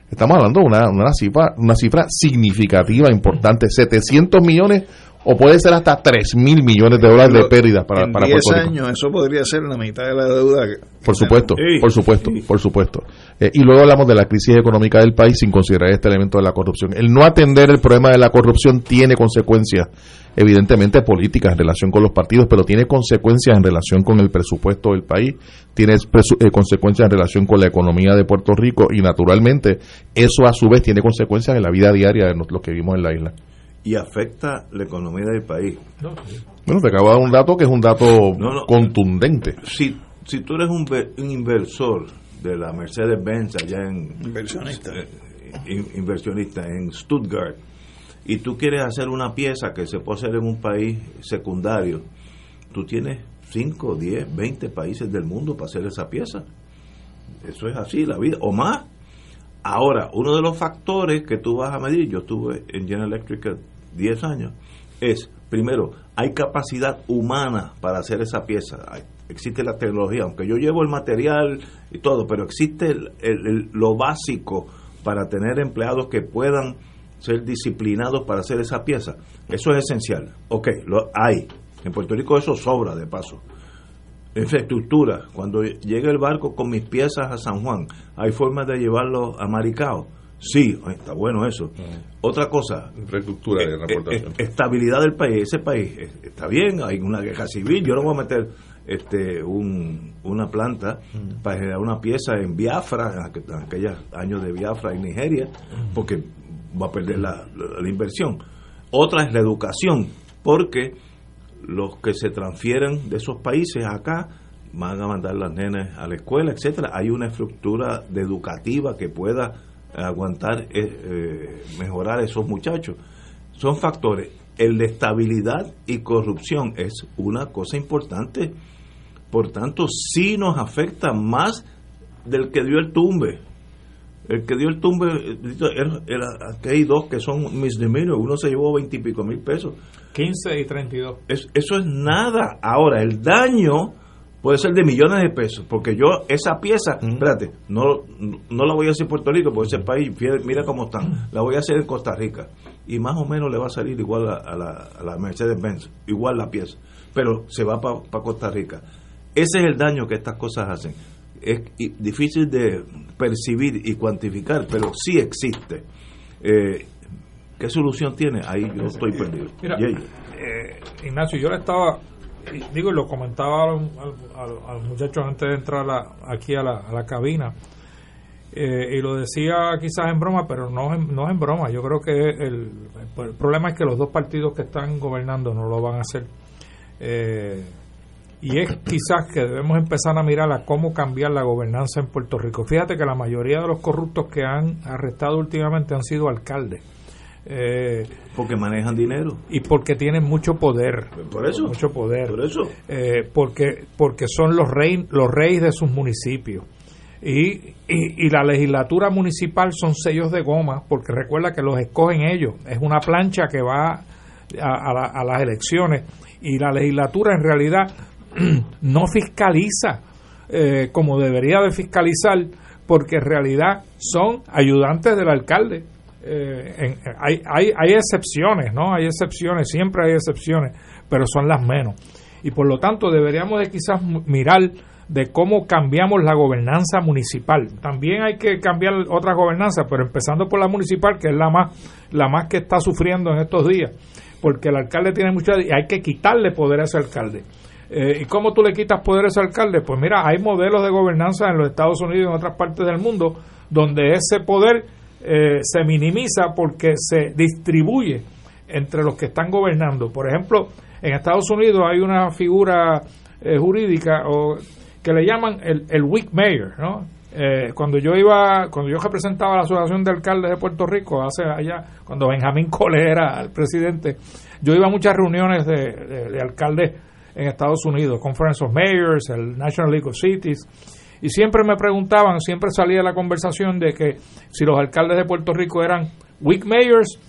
Estamos hablando de una, una cifra una cifra significativa, importante, 700 millones o puede ser hasta 3 mil millones de dólares de pérdidas para, en para 10 Puerto Rico. años eso podría ser la mitad de la deuda. que- Por supuesto, Sí, por supuesto, sí. por supuesto. Eh, y luego hablamos de la crisis económica del país sin considerar este elemento de la corrupción. El no atender el problema de la corrupción tiene consecuencias, evidentemente políticas en relación con los partidos, pero tiene consecuencias en relación con el presupuesto del país, tiene eh, consecuencias en relación con la economía de Puerto Rico y naturalmente eso a su vez tiene consecuencias en la vida diaria de los los que vivimos en la isla. Y afecta la economía del país Bueno, te acabo de dar un dato que es un dato No, no. contundente. si si tú eres un, ve- un inversor de la Mercedes-Benz allá en Inversionista. eh, in- inversionista en Stuttgart y tú quieres hacer una pieza que se puede hacer en un país secundario, tú tienes 5, 10, 20 países del mundo para hacer esa pieza. Eso es así, la vida, o más. Ahora, uno de los factores que tú vas a medir, yo estuve en General Electric 10 años, es, primero, hay capacidad humana para hacer esa pieza. Existe la tecnología, aunque yo llevo el material y todo, pero existe el- lo básico para tener empleados que puedan ser disciplinados para hacer esa pieza. Eso es esencial. Ok, lo hay. En Puerto Rico eso sobra de paso infraestructura. Cuando llegue el barco con mis piezas a San Juan, ¿hay forma de llevarlo a Maricao? Sí, está bueno eso. Otra cosa, Infraestructura de eh, transportación. eh, estabilidad del país. Ese país eh, está bien, hay una guerra civil. Yo no voy a meter este un, una planta para generar una pieza en Biafra, en aqu- en aquellos años de Biafra en Nigeria, porque va a perder la, la- la inversión. Otra es la educación, porque los que se transfieren de esos países acá van a mandar las nenas a la escuela, etcétera. Hay una estructura educativa que pueda aguantar, eh, eh, mejorar esos muchachos. Son factores. El de estabilidad y corrupción es una cosa importante. Por tanto, sí nos afecta más del que dio el tumbe. El que dio el tumbe, eh, era, aquí hay dos que son misdemeanor. Uno se llevó veintipico mil pesos. 15 y 32. Es- eso es nada. Ahora, el daño puede ser de millones de pesos, porque yo esa pieza, espérate, no, no la voy a hacer en Puerto Rico, porque ese país, mira cómo están, la voy a hacer en Costa Rica, y más o menos le va a salir igual a, a la, a la Mercedes-Benz, igual la pieza, pero se va para Costa Rica. Ese es el daño que estas cosas hacen. Es difícil de percibir y cuantificar, pero sí existe. Eh, ¿Qué solución tiene? Ahí yo estoy perdido. Mira, eh, Ignacio, yo le estaba, digo, y lo comentaba a, los muchachos antes de entrar aquí a la, cabina, eh, y lo decía quizás en broma, pero no, no es en broma. Yo creo que el, el, problema es que los dos partidos que están gobernando no lo van a hacer. Eh, y es quizás que debemos empezar a mirar a cómo cambiar la gobernanza en Puerto Rico. Fíjate que la mayoría de los corruptos que han arrestado últimamente han sido alcaldes. Eh, porque manejan dinero. y porque tienen mucho poder. Por eso. Mucho poder. Por eso. Eh, porque porque son los rey, los reyes de sus municipios. Y, y, la legislatura municipal son sellos de goma porque recuerda que los escogen ellos. Es una plancha que va a, a las elecciones. Y la legislatura en realidad no fiscaliza eh, como debería de fiscalizar porque en realidad son ayudantes del alcalde. Eh, hay, hay, hay excepciones, ¿no? Hay excepciones, siempre hay excepciones, pero son las menos. Y por lo tanto deberíamos de quizás mirar de cómo cambiamos la gobernanza municipal. También hay que cambiar otras gobernanzas, pero empezando por la municipal, que es la más, la más que está sufriendo en estos días, porque el alcalde tiene mucha y hay que quitarle poder a ese alcalde. Eh, ¿Y cómo tú le quitas poder a ese alcalde? Pues mira, hay modelos de gobernanza en los Estados Unidos y en otras partes del mundo donde ese poder eh, se minimiza porque se distribuye entre los que están gobernando. Por ejemplo, en Estados Unidos hay una figura eh, jurídica o, que le llaman el, el weak mayor, ¿no? cuando yo iba, cuando yo representaba la Asociación de Alcaldes de Puerto Rico, hace allá, cuando Benjamín Cole era el presidente, yo iba a muchas reuniones de alcaldes en Estados Unidos, Conference of Mayors, el National League of Cities, y siempre me preguntaban, siempre salía la conversación de que si los alcaldes de Puerto Rico eran weak mayors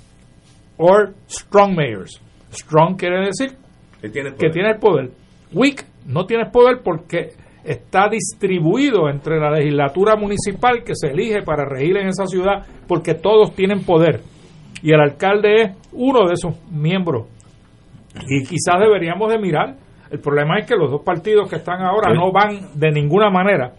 o strong mayors. Strong quiere decir que tiene, el poder. Weak no tiene poder porque está distribuido entre la legislatura municipal que se elige para regir en esa ciudad porque todos tienen poder. Y el alcalde es uno de esos miembros. Y quizás deberíamos de mirar el problema es que los dos partidos que están ahora no van de ninguna manera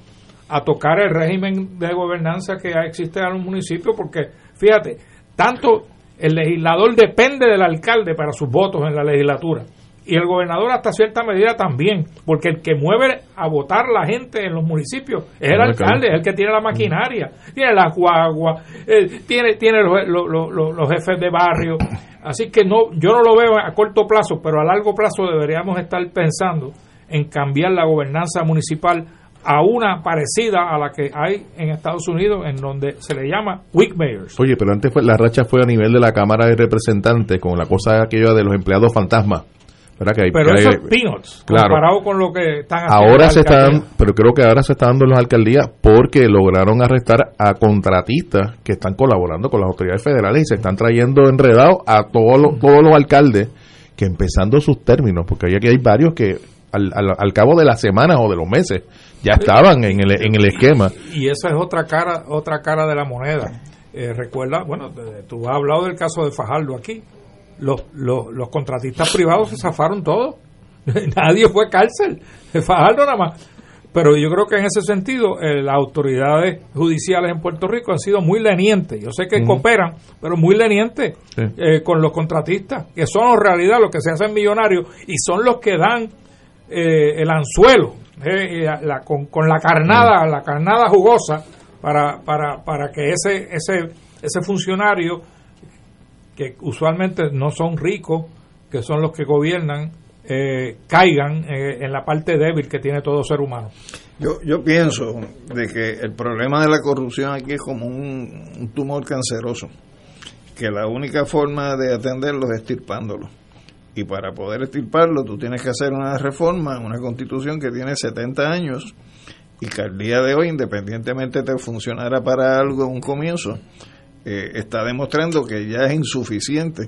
a tocar el régimen de gobernanza que existe en un municipio, porque fíjate, tanto el legislador depende del alcalde para sus votos en la legislatura y el gobernador hasta cierta medida también, porque el que mueve a votar la gente en los municipios es el alcalde, es el que tiene la maquinaria, tiene la guagua, eh, tiene, tiene los, los, jefes de barrio, Así que no, yo no lo veo a corto plazo, pero a largo plazo deberíamos estar pensando en cambiar la gobernanza municipal a una parecida a la que hay en Estados Unidos, en donde se le llama weak mayors. Oye, pero antes fue, la racha fue a nivel de la Cámara de Representantes con la cosa aquella de los empleados fantasmas pero eso es peanuts comparado con lo que están haciendo ahora se están pero creo que ahora se está dando las alcaldías porque lograron arrestar a contratistas que están colaborando con las autoridades federales y se están trayendo enredados a todos los, todos los alcaldes que empezando sus términos porque aquí hay varios que al, al, cabo de las semanas o de los meses ya estaban en el, en el esquema. y esa es otra cara otra cara de la moneda. Eh, recuerda bueno tú has hablado del caso de Fajardo aquí los, los, contratistas privados se zafaron todos. Nadie fue cárcel. Fajardo nada más. Pero yo creo que en ese sentido eh, las autoridades judiciales en Puerto Rico han sido muy lenientes. Yo sé que cooperan, pero muy lenientes eh, con los contratistas, que son en realidad los que se hacen millonarios y son los que dan eh, el anzuelo con, con, la carnada, la carnada jugosa para, para, para que ese, ese, ese funcionario que usualmente no son ricos, que son los que gobiernan, eh, caigan eh, en la parte débil que tiene todo ser humano. Yo, yo pienso de que el problema de la corrupción aquí es como un, tumor canceroso, que la única forma de atenderlo es estirpándolo. Y para poder estirparlo tú tienes que hacer una reforma, una constitución que tiene 70 años y que al día de hoy, independientemente te funcionara para algo un comienzo, eh, está demostrando que ya es insuficiente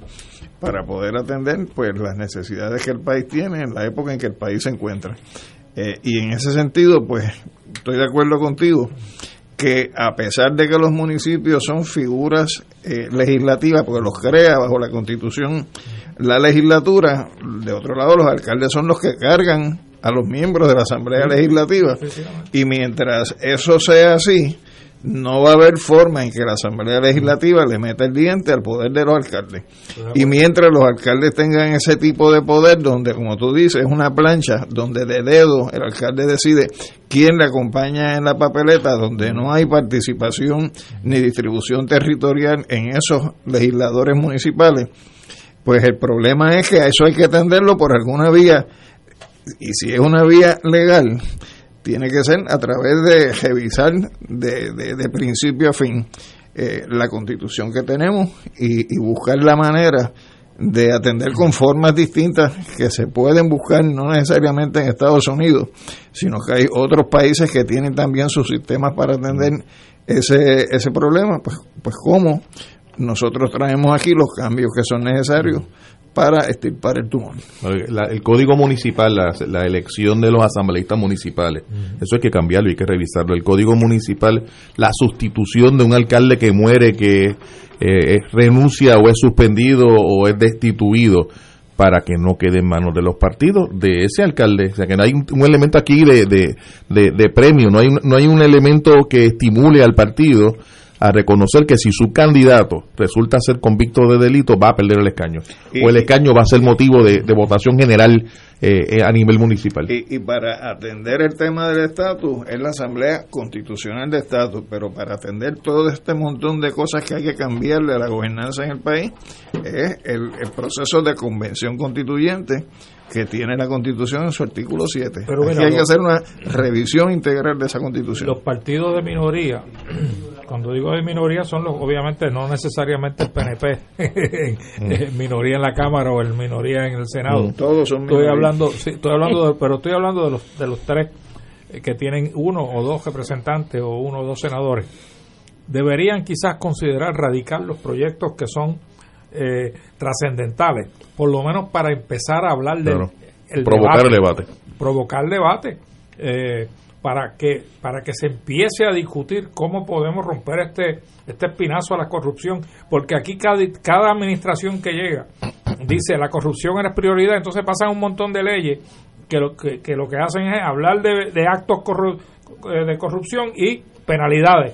para poder atender pues las necesidades que el país tiene en la época en que el país se encuentra. Eh, y en ese sentido, pues estoy de acuerdo contigo que a pesar de que los municipios son figuras eh, legislativas, porque los crea bajo la constitución la legislatura, de otro lado los alcaldes son los que cargan a los miembros de la Asamblea Legislativa. Y mientras eso sea así, no va a haber forma en que la Asamblea Legislativa le meta el diente al poder de los alcaldes. Y mientras los alcaldes tengan ese tipo de poder, donde, como tú dices, es una plancha, donde de dedo el alcalde decide quién le acompaña en la papeleta, donde no hay participación ni distribución territorial en esos legisladores municipales, pues el problema es que a eso hay que atenderlo por alguna vía, y si es una vía legal, tiene que ser a través de revisar de, de, principio a fin eh, la constitución que tenemos y, buscar la manera de atender con formas distintas que se pueden buscar no necesariamente en Estados Unidos, sino que hay otros países que tienen también sus sistemas para atender ese, ese problema, pues, pues cómo nosotros traemos aquí los cambios que son necesarios para extirpar el tumor. el código municipal, la, elección de los asambleístas municipales, eso hay que cambiarlo, hay que revisarlo. El código municipal, la sustitución de un alcalde que muere, que eh, renuncia o es suspendido o es destituido para que no quede en manos de los partidos de ese alcalde. O sea, que no hay un, elemento aquí de, de, de, premio, no hay, no hay un elemento que estimule al partido a reconocer que si su candidato resulta ser convicto de delito va a perder el escaño o el escaño va a ser motivo de, votación general eh, a nivel municipal. Y, para atender el tema del estatus es la Asamblea Constitucional de Estatus, pero para atender todo este montón de cosas que hay que cambiarle a la gobernanza en el país es el, proceso de convención constituyente que tiene la Constitución en su artículo 7. Pero hay que hacer una revisión integral de esa Constitución. Los partidos de minoría cuando digo de minoría son los, obviamente no necesariamente el PNP, mm. minoría en la Cámara o el minoría en el Senado. Mm, todos son Estoy hablando, sí, estoy hablando, de, pero estoy hablando de los de los tres eh, que tienen uno o dos representantes o uno o dos senadores. Deberían quizás considerar radicar los proyectos que son eh, trascendentales, por lo menos para empezar a hablar de provocar el debate, provocar debate. Eh, para que para que se empiece a discutir cómo podemos romper este este espinazo a la corrupción porque aquí cada, cada administración que llega dice la corrupción es prioridad entonces pasan un montón de leyes que lo que, lo que hacen es hablar de, actos eh, de corrupción y penalidades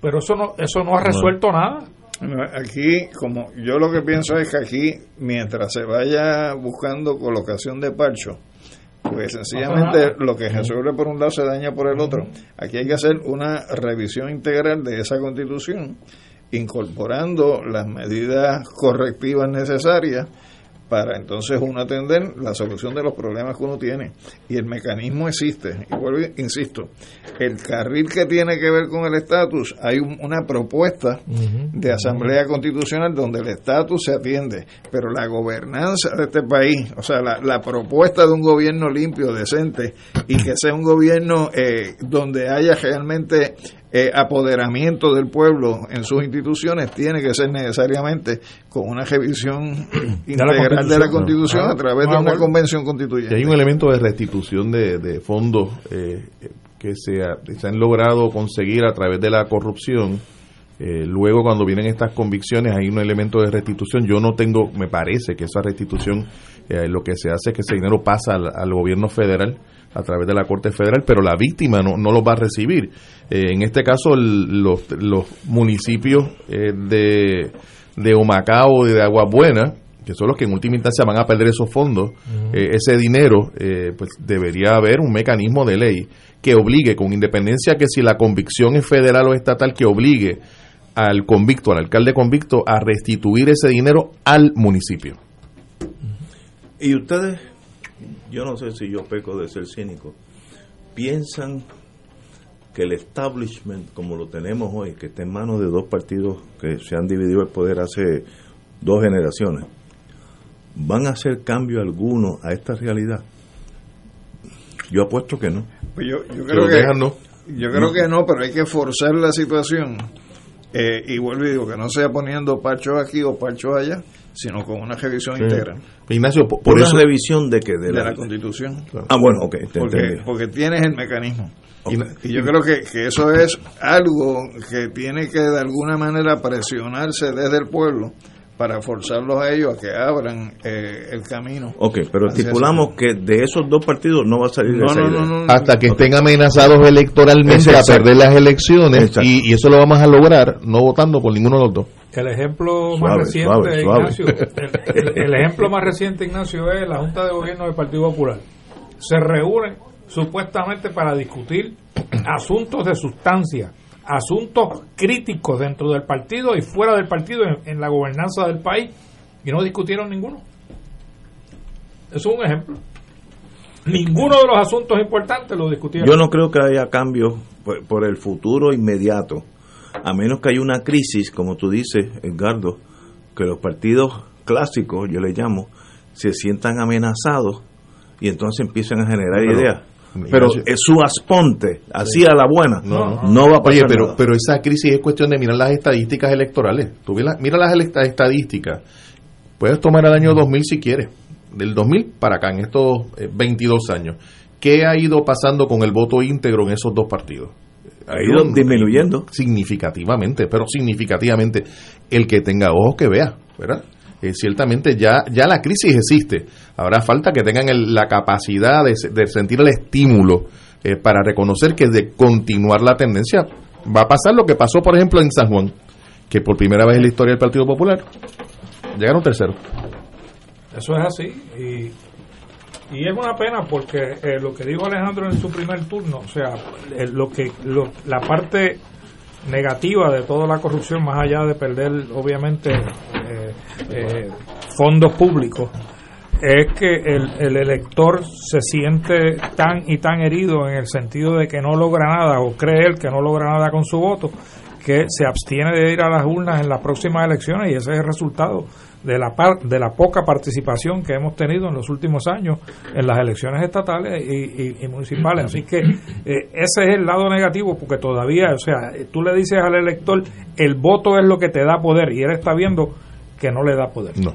pero eso no eso no ha resuelto nada Aquí, como yo lo que pienso es que aquí, mientras se vaya buscando colocación de parcho, pues sencillamente lo que resuelve por un lado se daña por el otro. Aquí hay que hacer una revisión integral de esa constitución, incorporando las medidas correctivas necesarias para entonces uno atender la solución de los problemas que uno tiene. Y el mecanismo existe. Y vuelvo, insisto, el carril que tiene que ver con el estatus, hay una propuesta de asamblea constitucional donde el estatus se atiende, pero la gobernanza de este país, o sea, la, propuesta de un gobierno limpio, decente, y que sea un gobierno eh, donde haya realmente eh, apoderamiento del pueblo en sus instituciones tiene que ser necesariamente con una revisión integral de la Constitución a través de una convención constituyente. hay un elemento de restitución de, fondos eh, que se, se, han logrado conseguir a través de la corrupción. Eh, luego, cuando vienen estas convicciones, hay un elemento de restitución. Yo no tengo, me parece que esa restitución, lo que se hace es que ese dinero pasa al gobierno federal a través de la Corte Federal, pero la víctima no, no los va a recibir. Eh, en este caso, los, los municipios eh, de, de Humacao y de Agua Buena, que son los que en última instancia van a perder esos fondos, eh, ese dinero, pues debería haber un mecanismo de ley que obligue, con independencia que si la convicción es federal o estatal, que obligue al convicto, al alcalde convicto, a restituir ese dinero al municipio. ¿Y ustedes yo no sé si yo peco de ser cínico, piensan que el establishment como lo tenemos hoy, que está en manos de dos partidos que se han dividido el poder hace dos generaciones, van a hacer cambio alguno a esta realidad. Yo apuesto que no. Pues yo, creo que no. Yo creo que no, pero hay que forzar la situación. Eh, y vuelvo y digo que no sea poniendo parchos aquí o parchos allá, sino con una revisión integral. Ignacio, por, esa revisión de que de, la, Constitución. Ah, bueno, ok. porque, porque, tienes el mecanismo. Y, yo creo que, que, eso es algo que tiene que de alguna manera presionarse desde el pueblo para forzarlos a ellos a que abran eh, el camino. Ok, pero estipulamos que de esos dos partidos no va a salir de No, esa no, idea. no, no, hasta que estén amenazados electoralmente a perder las elecciones y, y eso lo vamos a lograr no votando por ninguno de los dos. El ejemplo Suave, más reciente, suave, suave. Ignacio, el, el- el ejemplo más reciente, Ignacio, es la Junta de Gobierno del Partido Popular. Se reúnen supuestamente para discutir asuntos de sustancia, asuntos críticos dentro del partido y fuera del partido en, en la gobernanza del país y no discutieron ninguno. Eso es un ejemplo. Ninguno de los asuntos importantes lo discutieron. Yo no creo que haya cambios por, por el futuro inmediato, a menos que haya una crisis, como tú dices, Edgardo, que los partidos clásicos, yo le llamo, se sientan amenazados y entonces empiezan a generar ideas. Pero es su asponte, así a la buena, no, No, va a pasar Oye, pero, nada. pero esa crisis es cuestión de mirar las estadísticas electorales. Tú la- mira las estadísticas. Puedes tomar el año 2000 si quieres. Del 2000 para acá, en estos eh, 22 años. ¿Qué ha ido pasando con el voto íntegro en esos dos partidos? Ha ido disminuyendo. Significativamente, pero significativamente. El que tenga ojos que vea, ¿verdad? Ciertamente ya, ya la crisis existe. Habrá falta que tengan el- la capacidad de, se- de sentir el estímulo eh, para reconocer que de continuar la tendencia va a pasar lo que pasó, por ejemplo, en San Juan, que por primera vez en la historia del Partido Popular llegaron terceros. Eso es así. Y, y es una pena porque eh, lo que dijo Alejandro en su primer turno, o sea, lo que lo- la parte negativa de toda la corrupción, más allá de perder, obviamente, eh, eh, fondos públicos, es que el, el elector se siente tan y tan herido en el sentido de que no logra nada o cree él que no logra nada con su voto que se abstiene de ir a las urnas en las próximas elecciones y ese es el resultado de la par- de la poca participación que hemos tenido en los últimos años en las elecciones estatales y, y- y municipales así que eh, ese es el lado negativo porque todavía o sea tú le dices al elector el voto es lo que te da poder y él está viendo que no le da poder No.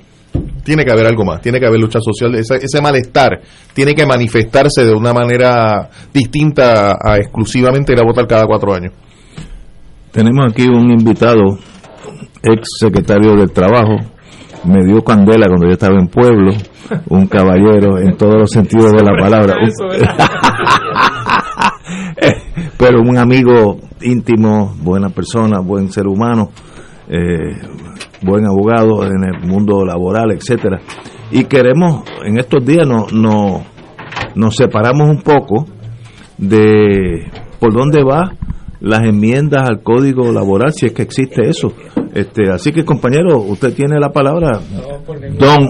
Tiene que haber algo más, tiene que haber lucha social, ese, ese malestar tiene que manifestarse de una manera distinta a, a exclusivamente ir a votar cada cuatro años. Tenemos aquí un invitado, ex secretario del Trabajo, me dio candela cuando yo estaba en Pueblo, un caballero en todos los sentidos de la palabra, pero un amigo íntimo, buena persona, buen ser humano, eh, buen abogado en el mundo laboral, etcétera. Y queremos, en estos días no, no, nos separamos un poco de por dónde va las enmiendas al código laboral, si es que existe eso. Este, así que compañero, usted tiene la palabra. Don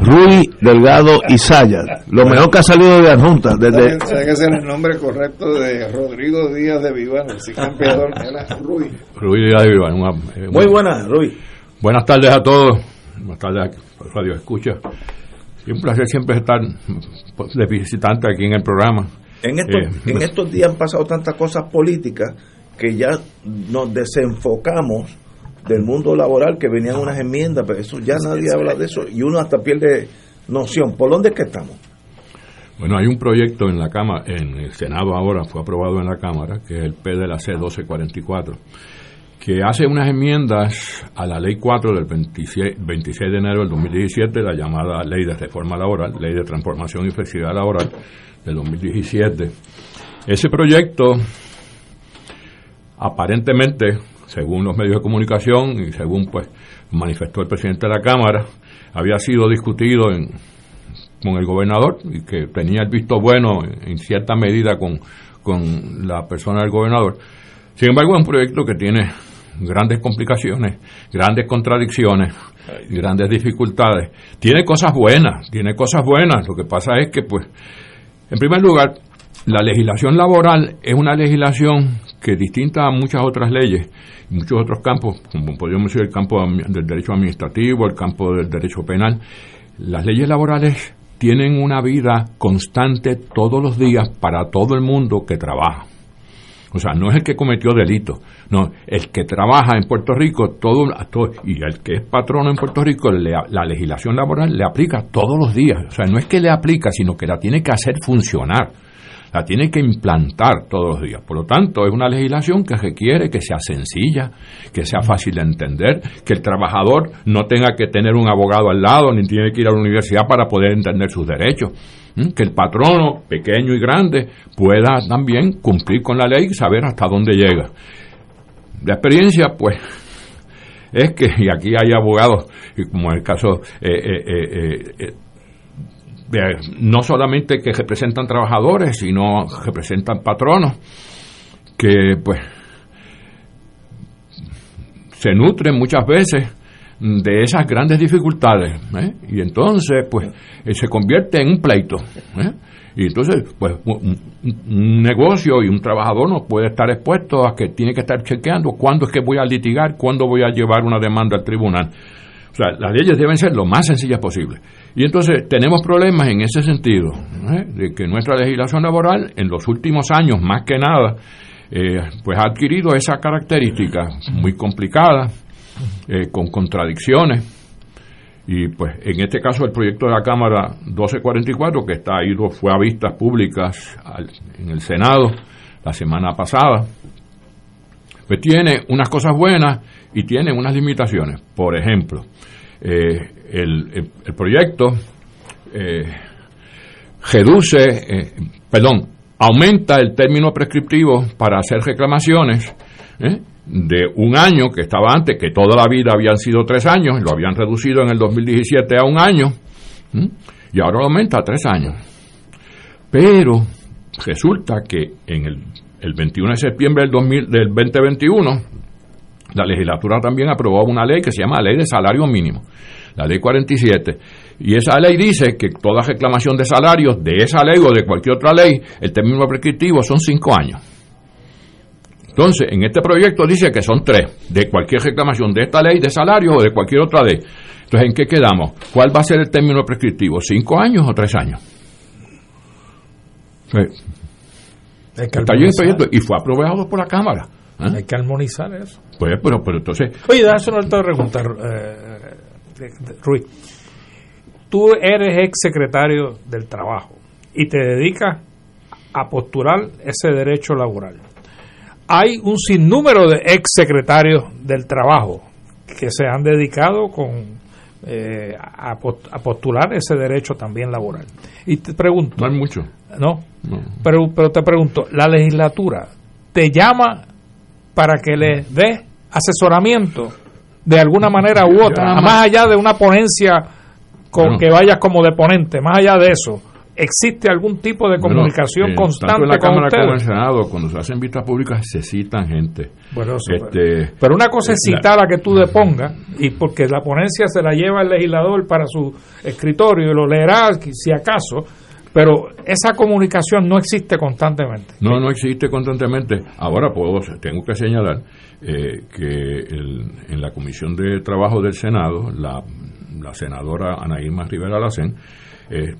Rui Delgado Isayas, lo mejor que ha salido de adjunta desde ¿Sabe que ese es el nombre correcto de Rodrigo Díaz de Vivar, el campeador? Era Rui. Rui Díaz de Vivar, una- eh, Muy buenas, Rui. Buenas tardes a todos. Buenas tardes a Radio Escucha. Y un placer siempre estar pues, de visitante aquí en el programa. En estos, Eh, en estos días han pasado tantas cosas políticas que ya nos desenfocamos del mundo laboral que venían unas enmiendas, pero eso ya nadie habla de eso y uno hasta pierde noción. ¿Por dónde es que estamos? Bueno, hay un proyecto en la Cámara, en el Senado ahora, fue aprobado en la Cámara, que es el P de la C 1244, que hace unas enmiendas a la Ley 4 del 26, 26 de enero del 2017, la llamada Ley de Reforma Laboral, Ley de Transformación y Flexibilidad Laboral del 2017. Ese proyecto, aparentemente, según los medios de comunicación y según pues manifestó el presidente de la Cámara, había sido discutido en, con el gobernador y que tenía el visto bueno en, cierta medida con, con la persona del gobernador. Sin embargo, es un proyecto que tiene grandes complicaciones, grandes contradicciones, grandes dificultades. Tiene cosas buenas, tiene cosas buenas. Lo que pasa es que, pues, en primer lugar, la legislación laboral es una legislación que distinta a muchas otras leyes, muchos otros campos, como podríamos decir el campo del derecho administrativo, el campo del derecho penal, las leyes laborales tienen una vida constante todos los días para todo el mundo que trabaja. O sea, no es el que cometió delito, no, el que trabaja en Puerto Rico, todo, todo- y el que es patrono en Puerto Rico, le- la legislación laboral le aplica todos los días. O sea, no es que le aplica, sino que la tiene que hacer funcionar. La tiene que implantar todos los días. Por lo tanto, es una legislación que requiere que sea sencilla, que sea fácil de entender, que el trabajador no tenga que tener un abogado al lado, ni tiene que ir a la universidad para poder entender sus derechos. Que el patrono, pequeño y grande, pueda también cumplir con la ley y saber hasta dónde llega. La experiencia, pues, es que, y aquí hay abogados, como en el caso eh, eh, eh, no solamente que representan trabajadores, sino representan patronos que pues se nutren muchas veces de esas grandes dificultades ¿eh? y entonces pues eh, se convierte en un pleito ¿eh? y entonces pues un, un, negocio y un trabajador no puede estar expuesto a que tiene que estar chequeando cuándo es que voy a litigar cuándo voy a llevar una demanda al tribunal o sea las leyes deben ser lo más sencillas posible y entonces tenemos problemas en ese sentido, de que nuestra legislación laboral en los últimos años, más que nada, eh, pues ha adquirido esa característica muy complicada, eh, con contradicciones. Y pues en este caso el proyecto de la Cámara 1244, que está ido, fue a vistas públicas en el Senado la semana pasada, pues tiene unas cosas buenas y tiene unas limitaciones. Por ejemplo, eh, el, el, proyecto eh, reduce, eh, perdón, aumenta el término prescriptivo para hacer reclamaciones de un año que estaba antes, que toda la vida habían sido tres años, lo habían reducido en el 2017 a un año, y ahora lo aumenta a tres años. Pero resulta que en el, el 21 de septiembre del, 2000, del 2021, la legislatura también aprobó una ley que se llama Ley de Salario Mínimo la ley 47, y esa ley dice que toda reclamación de salarios de esa ley o de cualquier otra ley, el término prescriptivo son cinco años. Entonces, en este proyecto dice que son tres, de cualquier reclamación de esta ley de salarios o de cualquier otra ley. Entonces, ¿en qué quedamos? ¿Cuál va a ser el término prescriptivo? ¿Cinco años o tres años? Está el proyecto y fue aprobado por la Cámara. ¿eh? Hay que armonizar eso. Pues, pero, pero entonces... Oye, eso no te voy a preguntar, eh, Ruiz, tú eres ex secretario del Trabajo y te dedicas a postular ese derecho laboral. Hay un sinnúmero de ex secretarios del Trabajo que se han dedicado con eh, a, postular ese derecho también laboral. Y te pregunto. No hay mucho. No, Pero, pero te pregunto, ¿la legislatura te llama para que le dé asesoramiento de alguna manera u otra, más allá de una ponencia con que vayas como de ponente, más allá de eso, ¿existe algún tipo de comunicación constante tanto en la con Cámara ustedes? como en el Senado, cuando se hacen vistas públicas, se citan gente. Bueno, eso, Este, pero una cosa es citar a que tú depongas, y porque la ponencia se la lleva el legislador para su escritorio y lo leerá si acaso, pero esa comunicación no existe constantemente. No, no existe constantemente. Ahora puedo, tengo que señalar eh, que el- en la Comisión de Trabajo del Senado, la, la senadora Ana Irma Rivera Lacén, eh,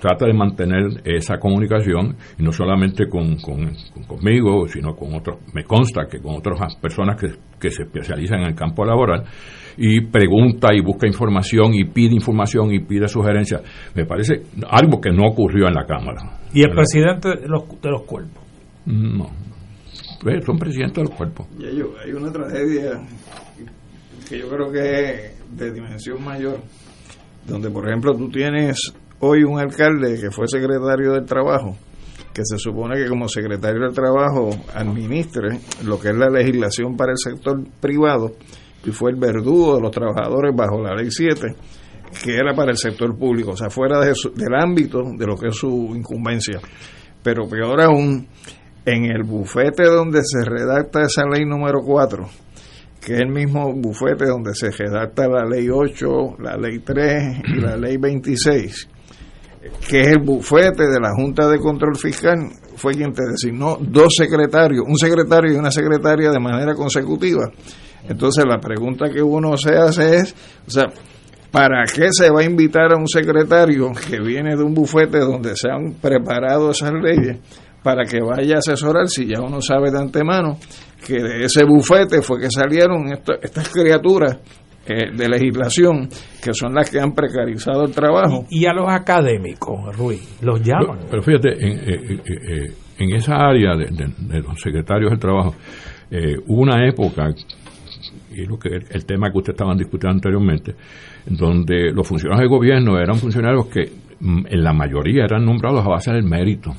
trata de mantener esa comunicación, y no solamente con- conmigo, sino con otros, me consta que con otras personas que, que se especializan en el campo laboral, y pregunta y busca información y pide información y pide sugerencias. Me parece algo que no ocurrió en la Cámara. Y el ¿verdad? presidente de los, de los cuerpos. No. Eh, Son presidentes del cuerpo. Y hay, hay una tragedia que yo creo que es de dimensión mayor, donde por ejemplo tú tienes hoy un alcalde que fue secretario del trabajo, que se supone que como secretario del trabajo administre lo que es la legislación para el sector privado y fue el verdugo de los trabajadores bajo la ley 7 que era para el sector público, o sea, fuera del ámbito de lo que es su incumbencia. Pero peor aún, en el bufete donde se redacta esa ley número 4, que es el mismo bufete donde se redacta la ley 8, la ley 3 y la ley 26, que es el bufete de la Junta de Control Fiscal, fue quien te designó dos secretarios, un secretario y una secretaria de manera consecutiva. Entonces la pregunta que uno se hace es, o sea, ¿para qué se va a invitar a un secretario que viene de un bufete donde se han preparado esas leyes para que vaya a asesorar si ya uno sabe de antemano que de ese bufete fue que salieron esto- estas criaturas eh, de legislación que son las que han precarizado el trabajo. Y a los académicos, Ruiz, los llaman. Pero, fíjate, en, eh, eh, en, esa área de, los secretarios del trabajo, hubo una época, que el tema que ustedes estaban discutiendo anteriormente, donde los funcionarios del gobierno eran funcionarios que mm, en la mayoría eran nombrados a base del mérito.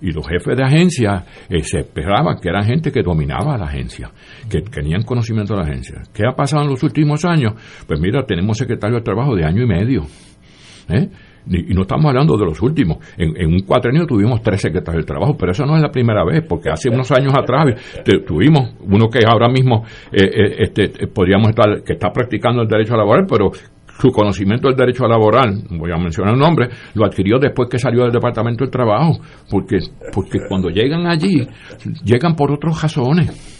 Y los jefes de agencia eh, se esperaban que eran gente que dominaba la agencia, que tenían conocimiento de la agencia. ¿Qué ha pasado en los últimos años? Pues mira, tenemos secretarios de trabajo de año y medio. ¿eh? Y no estamos hablando de los últimos. En, un cuatrenio tuvimos tres secretarios de trabajo, pero eso no es la primera vez, porque hace unos años atrás tuvimos uno que ahora mismo eh, este, podríamos estar, que está practicando el derecho laboral, pero su conocimiento del derecho laboral, voy a mencionar un nombre, lo adquirió después que salió del Departamento del Trabajo, porque, porque cuando llegan allí, llegan por otras razones.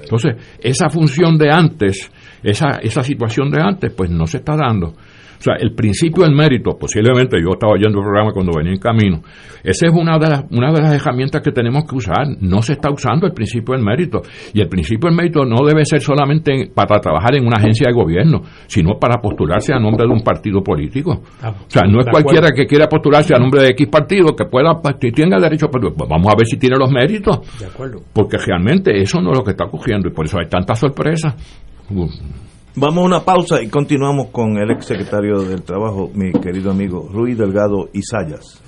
Entonces, esa función de antes, esa, esa situación de antes, pues no se está dando. O sea, el principio del mérito, posiblemente yo estaba oyendo el programa cuando venía en camino, esa es una de, las, una de las herramientas que tenemos que usar. No se está usando el principio del mérito. Y el principio del mérito no debe ser solamente para trabajar en una agencia de gobierno, sino para postularse a nombre de un partido político. Ah, o sea, no es cualquiera que quiera postularse a nombre de X partido que pueda, que tenga derecho, pero pues vamos a ver si tiene los méritos. De acuerdo. Porque realmente eso no es lo que está ocurriendo y por eso hay tantas sorpresas. Vamos a una pausa y continuamos con el ex secretario del Trabajo, mi querido amigo Ruiz Delgado Isayas.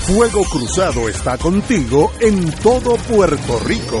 Fuego Cruzado está contigo en todo Puerto Rico.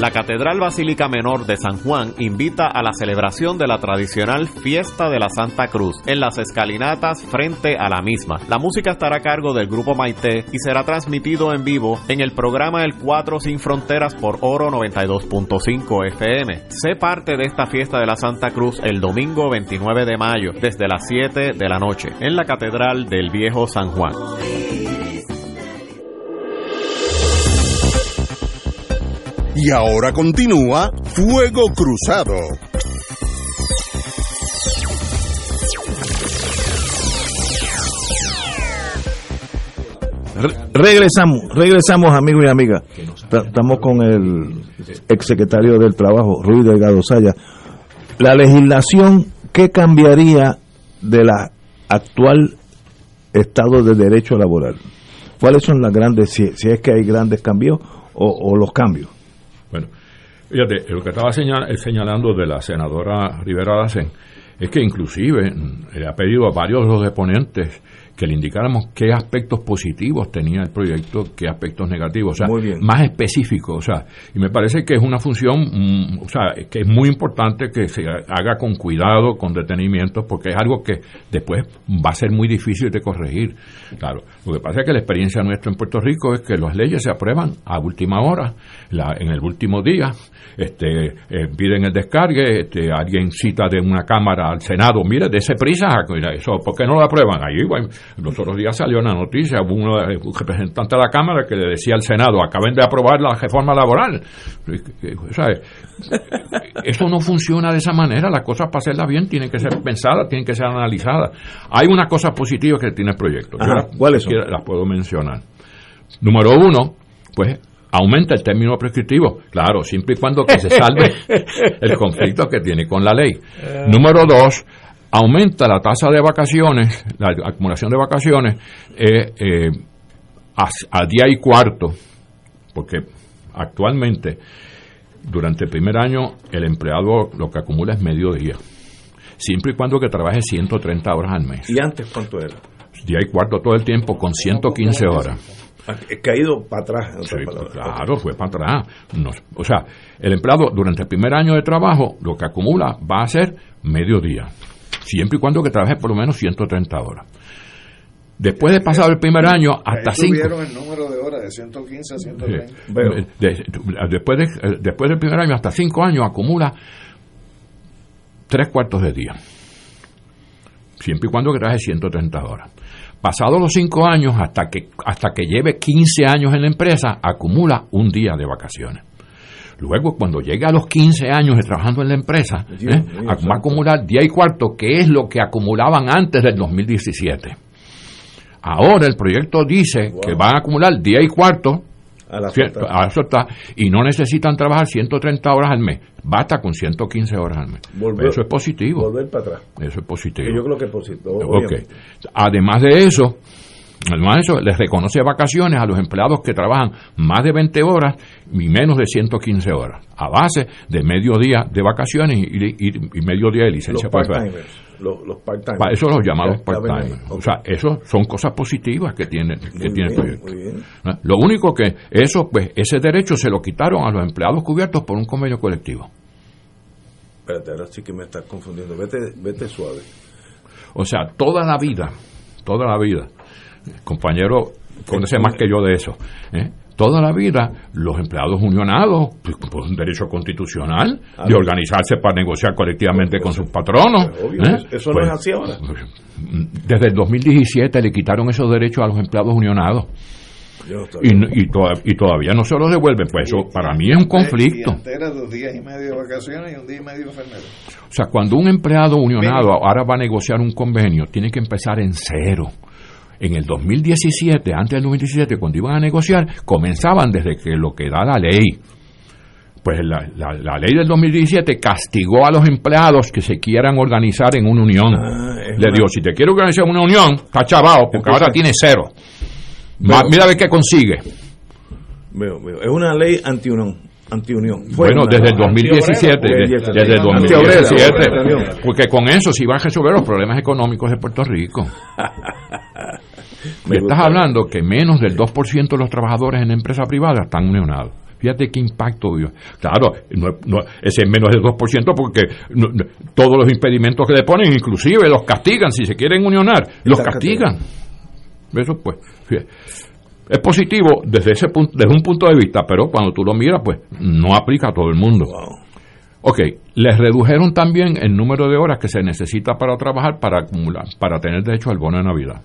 La Catedral Basílica Menor de San Juan invita a la celebración de la tradicional Fiesta de la Santa Cruz en las escalinatas frente a la misma. La música estará a cargo del grupo Maite y será transmitido en vivo en el programa El 4 Sin Fronteras por Oro 92.5 FM. Sé parte de esta Fiesta de la Santa Cruz el domingo 29 de mayo desde las 7 de la noche en la Catedral del Viejo San Juan. Y ahora continúa Fuego Cruzado. regresamos, regresamos amigos y amigas. Estamos con el exsecretario del Trabajo, Ruiz Delgado Saya. La legislación, ¿qué cambiaría de la actual estado de derecho laboral? ¿Cuáles son las grandes, si, es que hay grandes cambios o los cambios? Fíjate, lo que estaba señalando de la senadora Rivera Dacen es que inclusive mm, le ha pedido a varios de los deponentes que le indicáramos qué aspectos positivos tenía el proyecto, qué aspectos negativos, o sea, más específico, o sea, y me parece que es una función, mm, o sea, que es muy importante que se haga con cuidado, con detenimiento, porque es algo que después va a ser muy difícil de corregir. Claro, lo que pasa es que la experiencia nuestra en Puerto Rico es que las leyes se aprueban a última hora, la, en el último día, este, eh, piden el descargue, este, alguien cita de una cámara al Senado, mire, de ese prisa, eso, ¿por qué no lo aprueban? Ahí, bueno, Los otros días salió una noticia, hubo un representante de la Cámara que le decía al Senado, acaben de aprobar la reforma laboral. Eso no funciona de esa manera, las cosas para hacerlas bien tienen que ser pensadas, tienen que ser analizadas. Hay unas cosas positivas que tiene el proyecto. ¿Cuáles son? Las puedo mencionar. Número uno, pues aumenta el término prescriptivo, claro, siempre y cuando que se salve el conflicto que tiene con la ley. Número dos, aumenta la tasa de vacaciones, la acumulación de vacaciones eh, eh, a, a día y cuarto, porque actualmente durante el primer año el empleado lo que acumula es medio día, siempre y cuando que trabaje 130 horas al mes. ¿Y antes cuánto era? Día y cuarto todo el tiempo con 115 horas. Ha caído para atrás. En Sí, claro, fue para atrás. No, o sea, el empleado durante el primer año de trabajo lo que acumula va a ser medio día, siempre y cuando que trabaje por lo menos 130 horas. Después de pasado el primer año, hasta Ahí 5. subieron el número de horas de 115 a 130. después, de, eh, después del primer año, hasta 5 años, acumula tres cuartos de día, siempre y cuando que trabaje 130 horas. Pasados los 5 años, hasta que, hasta que lleve 15 años en la empresa, acumula un día de vacaciones. Luego, cuando llegue a los 15 años de trabajando en la empresa, Dios ¿eh? va a acumular día y cuarto, que es lo que acumulaban antes del 2017. Ahora el proyecto dice que van a acumular día y cuarto A la a. Y no necesitan trabajar 130 horas al mes. Basta con 115 horas al mes. Volver- eso es positivo. Volver para atrás. Eso es positivo. Que yo creo que es positivo. Además de eso, además de eso, les reconoce vacaciones a los empleados que trabajan más de 20 horas y menos de 115 horas, a base de medio día de vacaciones y, y- y medio día de licencia. Los por. Los, para eso los llamados part-timers. O sea, eso son cosas positivas que tiene, que Muy tiene el bien, proyecto. bien. ¿no? Lo único que eso, pues, ese derecho se lo quitaron a los empleados cubiertos por un convenio colectivo. Espérate, ahora sí que me estás confundiendo. Vete, vete suave. O sea, toda la vida, toda la vida, compañero, conoce más que yo de eso, ¿eh? Toda la vida los empleados unionados, pues, por un derecho constitucional Ah, de organizarse para negociar colectivamente con sus patronos. Pues, obvio, ¿eh? eso- no Pues, es así ahora. Desde el 2017 le quitaron esos derechos a los empleados unionados. Y, y, toda- y todavía no se los devuelven. Pues eso para mí es un conflicto. Dos días y medio de vacaciones y un día y medio de enfermedad. O sea, cuando un empleado unionado ahora va a negociar un convenio, tiene que empezar en cero. En el 2017, antes del 2017, cuando iban a negociar, comenzaban desde que lo que da la ley. Pues la, la- la ley del 2017 castigó a los empleados que se quieran organizar en una unión. Ah, Le una- digo, si te quiero organizar en una unión, está chavado, porque Entonces- ahora tiene cero. Ma- mira a ver qué consigue. Veo, veo. Es una ley anti-unión. Anti-unión. Bueno, desde el 2017, Anti-obrera, desde el Anti-obrera, 2017, anti-unión. porque con eso se iban a resolver los problemas económicos de Puerto Rico. Me estás hablando que menos del 2% de los trabajadores en empresa privada están unionados. Fíjate qué impacto dio. Claro, no, no, ese es menos del 2% porque no- todos los impedimentos que le ponen, inclusive los castigan. Si se quieren unionar, los castigan. Eso pues, fíjate. es positivo desde ese punto, desde un punto de vista, pero cuando tú lo miras, pues no aplica a todo el mundo. Ok, les redujeron también el número de horas que se necesita para trabajar para acumular, para tener derecho al bono de Navidad.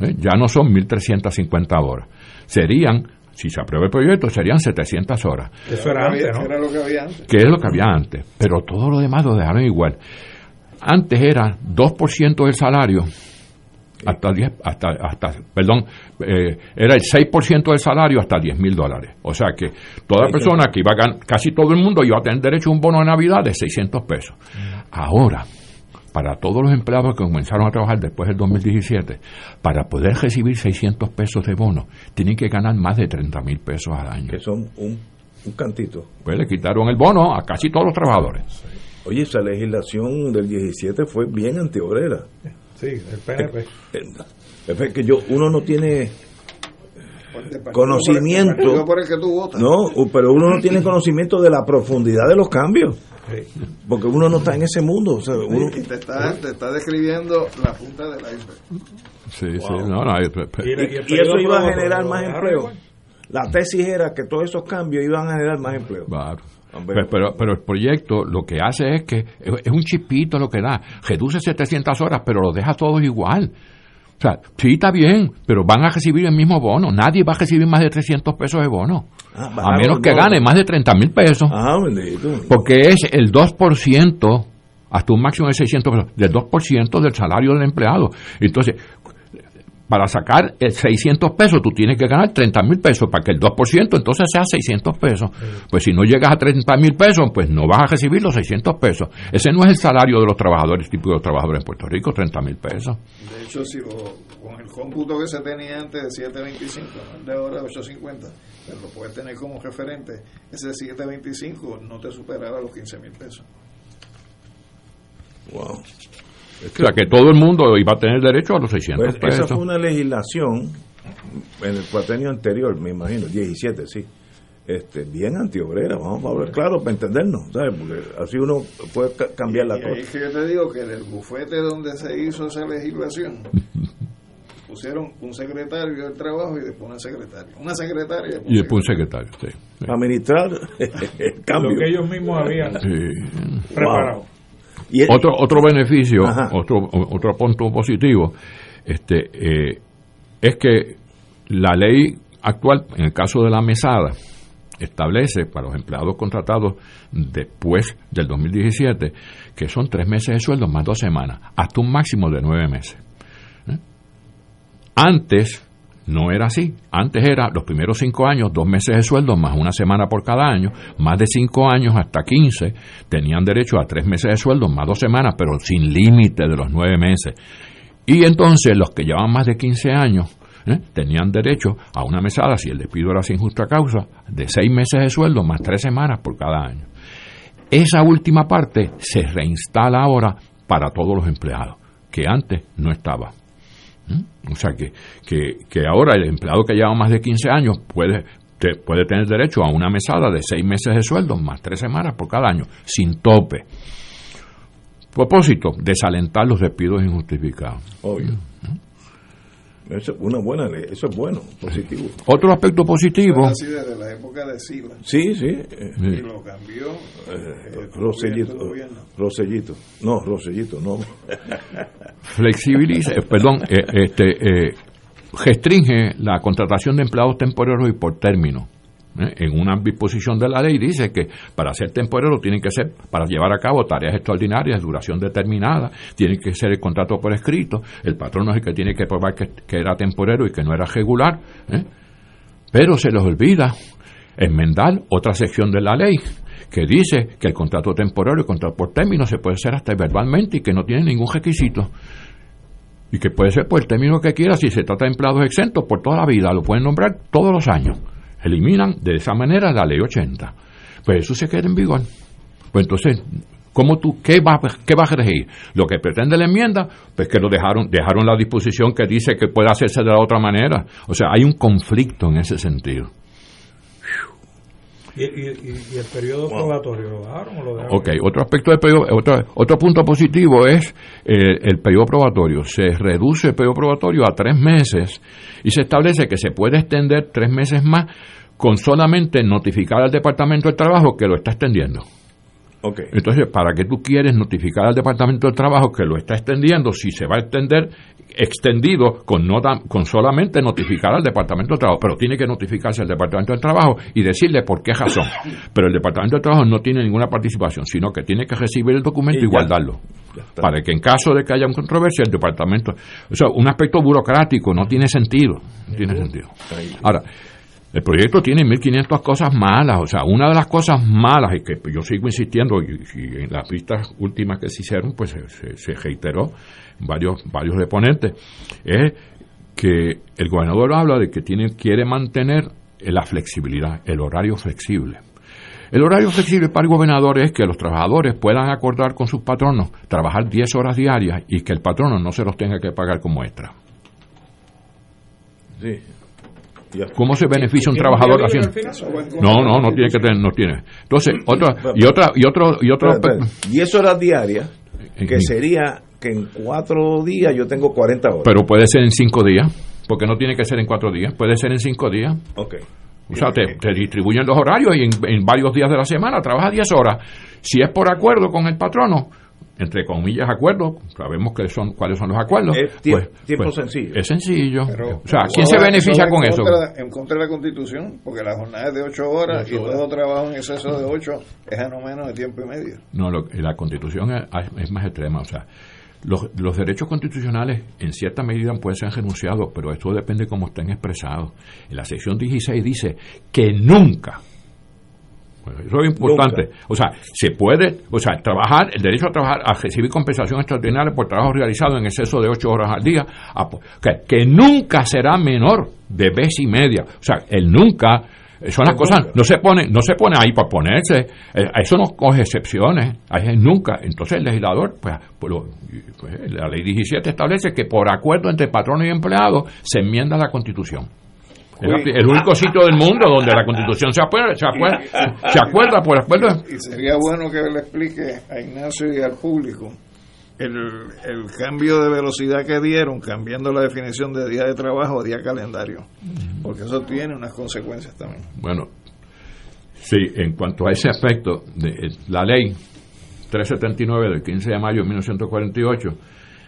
¿Eh? Ya no son 1.350 horas. Serían, si se aprueba el proyecto, serían 700 horas, Eso era antes, ¿no? Era lo que había antes. que es lo que había antes. Pero todo lo demás lo dejaron igual. Antes era 2% del salario hasta 10, hasta, hasta, perdón, eh, era el 6% del salario hasta 10 mil dólares. O sea que toda persona que iba a ganar, casi todo el mundo iba a tener derecho a un bono de Navidad de 600 pesos. Ahora, para todos los empleados que comenzaron a trabajar después del 2017, para poder recibir 600 pesos de bono, tienen que ganar más de 30 mil pesos al año. Que son un, un cantito. Pues le quitaron el bono a casi todos los trabajadores. Oye, esa legislación del 17 fue bien antiobrera. Sí, el PNP. Es que yo, uno no tiene conocimiento. por el que. No, pero uno no tiene conocimiento de la profundidad de los cambios. Porque uno no está en ese mundo. O sea, uno, Y te está, te está describiendo la punta del iceberg. Sí, sí, no, no, hay- y, y eso iba a generar más empleo. La tesis era que todos esos cambios iban a generar más empleo. Claro. Pero, pero, pero el proyecto lo que hace es que es un chipito lo que da. Reduce 700 horas, pero lo deja todos igual. O sea, sí está bien, pero van a recibir el mismo bono. Nadie va a recibir más de 300 pesos de bono. Ah, a menos que gane más de 30 mil pesos. Ah, bendito. Porque es el 2%, hasta un máximo de 600 pesos, del 2% del salario del empleado. Entonces, para sacar el 600 pesos, tú tienes que ganar 30 mil pesos para que el 2% entonces sea 600 pesos. Pues si no llegas a 30 mil pesos, pues no vas a recibir los 600 pesos. Ese no es el salario de los trabajadores, tipo de los trabajadores en Puerto Rico, 30 mil pesos. De hecho, si lo, con el cómputo que se tenía antes de 7.25, no el de ahora 8.50, pero lo puedes tener como referente, ese 7.25 no te superaba los 15 mil pesos. Wow. O sea, que todo el mundo iba a tener derecho a los 600 Pues, pesos. esa fue una legislación en el cuatrenio anterior, me imagino, 17, sí. Este, bien antiobrera, vamos a hablar claro para entendernos, ¿sabes? Porque así uno puede ca- cambiar la Y ahí es cosa. que yo te digo que del bufete donde se hizo esa legislación, pusieron un secretario del trabajo y después una secretaria. Una secretaria. Y después un secretario, sí. Administrar el cambio. Lo que ellos mismos habían Sí. preparado. Y el- otro otro beneficio, Ajá. otro otro punto positivo, este eh, es que la ley actual, en el caso de la mesada, establece para los empleados contratados después del 2017 que son tres meses de sueldo más dos semanas, hasta un máximo de nueve meses. ¿Eh? Antes no era así. Antes era los primeros cinco años, dos meses de sueldo más una semana por cada año. Más de cinco años hasta quince tenían derecho a tres meses de sueldo más dos semanas, pero sin límite de los nueve meses. Y entonces los que llevan más de 15 años ¿eh? tenían derecho a una mesada, si el despido era sin justa causa, de seis meses de sueldo más tres semanas por cada año. Esa última parte se reinstala ahora para todos los empleados, que antes no estaba. ¿Mm? O sea que, que, que ahora el empleado que lleva más de 15 años puede, te- puede tener derecho a una mesada de seis meses de sueldo más tres semanas por cada año, sin tope. Propósito, desalentar los despidos injustificados. Obvio. Eso es una buena ley, eso es bueno, positivo. Otro aspecto positivo, Así desde la época de Sila. Sí, sí. eh, Y lo cambió. eh, Rosellito. Rosellito, no, Rosellito, no. flexibiliza, eh, perdón, eh, este, eh, restringe la contratación de empleados temporeros y por término. ¿Eh? En una disposición de la ley dice que para ser temporero tienen que ser, para llevar a cabo tareas extraordinarias de duración determinada, tiene que ser el contrato por escrito, el patrón es el que tiene que probar que, era temporero y que no era regular, ¿eh? pero se les olvida enmendar otra sección de la ley que dice que el contrato temporario y el contrato por término se puede hacer hasta verbalmente y que no tiene ningún requisito. Y que puede ser por el término que quiera, si se trata de empleados exentos por toda la vida, lo pueden nombrar todos los años. Eliminan de esa manera la ley 80. Pues eso se queda en vigor. Pues entonces, ¿cómo tú, qué, va, ¿qué va a regir? Lo que pretende la enmienda, pues que lo dejaron, dejaron la disposición que dice que puede hacerse de la otra manera. O sea, hay un conflicto en ese sentido. ¿Y, y, y- y el periodo probatorio lo bajaron o lo dejaron? Ok, otro aspecto del periodo, otro, otro punto positivo es eh, el periodo probatorio. Se reduce el periodo probatorio a tres meses y se establece que se puede extender tres meses más con solamente notificar al Departamento del Trabajo que lo está extendiendo. Ok. Entonces, ¿para qué tú quieres notificar al Departamento del Trabajo que lo está extendiendo si se va a extender extendido con, no con solamente notificar al Departamento del Trabajo? Pero tiene que notificarse al Departamento del Trabajo y decirle por qué razón. Pero el Departamento del Trabajo no tiene ninguna participación, sino que tiene que recibir el documento Y y, ya. guardarlo. Para que en caso de que haya una controversia, el Departamento... O sea, un aspecto burocrático no tiene sentido. No tiene sentido. Ahora, el proyecto tiene 1.500 cosas malas, o sea, una de las cosas malas, y que yo sigo insistiendo, y, y en las vistas últimas que se hicieron, pues se, se- se reiteró varios, varios deponentes, es que el gobernador habla de que tiene, quiere mantener la flexibilidad, el horario flexible. El horario flexible para el gobernador es que los trabajadores puedan acordar con sus patronos trabajar 10 horas diarias y que el patrono no se los tenga que pagar como extra. Sí. ¿Cómo se beneficia un ¿Tiene trabajador haciendo? No, no, no tiene que tener, no tiene. Entonces, otra y otra y otro y otro Espera, espera. 10 horas diarias, que sería que en cuatro días yo tengo 40 horas. pero puede ser en cinco días, porque no tiene que ser en cuatro días, puede ser en cinco días. Ok. O sea, te, te distribuyen los horarios y en, en varios días de la semana trabajas 10 horas. Si es por acuerdo con el patrono, entre comillas acuerdos, sabemos que son cuáles son los acuerdos. Es tie- pues- tiempo pues, sencillo. Es sencillo. Pero- o sea, ¿quién se beneficia con eso? en contra de la Constitución, porque la jornada es de ocho horas De ocho y todo trabajo en exceso de ocho es a no menos de tiempo y medio. No, lo- la constitución es, es más extrema. O sea, los, los derechos constitucionales en cierta medida pueden ser renunciados, pero esto depende de cómo estén expresados. En la sección 16 dice que nunca, bueno, eso es importante, Nunca. o sea, se puede, o sea, trabajar, el derecho a trabajar, a recibir compensación extraordinaria por trabajo realizado en exceso de ocho horas al día, a que, que nunca será menor de vez y media. O sea, el nunca son las cosas, no se pone, no se pone ahí para ponerse, eh, eso no coge excepciones, ahí nunca. Entonces el legislador, pues, pues, pues, la ley 17 establece que por acuerdo entre patrono y empleado se enmienda la constitución. Es el único sitio del mundo donde la constitución se acuerda, se acuerda, se acuerda por acuerdo. Y sería bueno que le explique a Ignacio y al público el, cambio de velocidad que dieron, cambiando la definición de día de trabajo a día calendario, porque eso tiene unas consecuencias también. Bueno, sí, en cuanto a ese aspecto, de, eh, la ley 379 del 15 de mayo de 1948,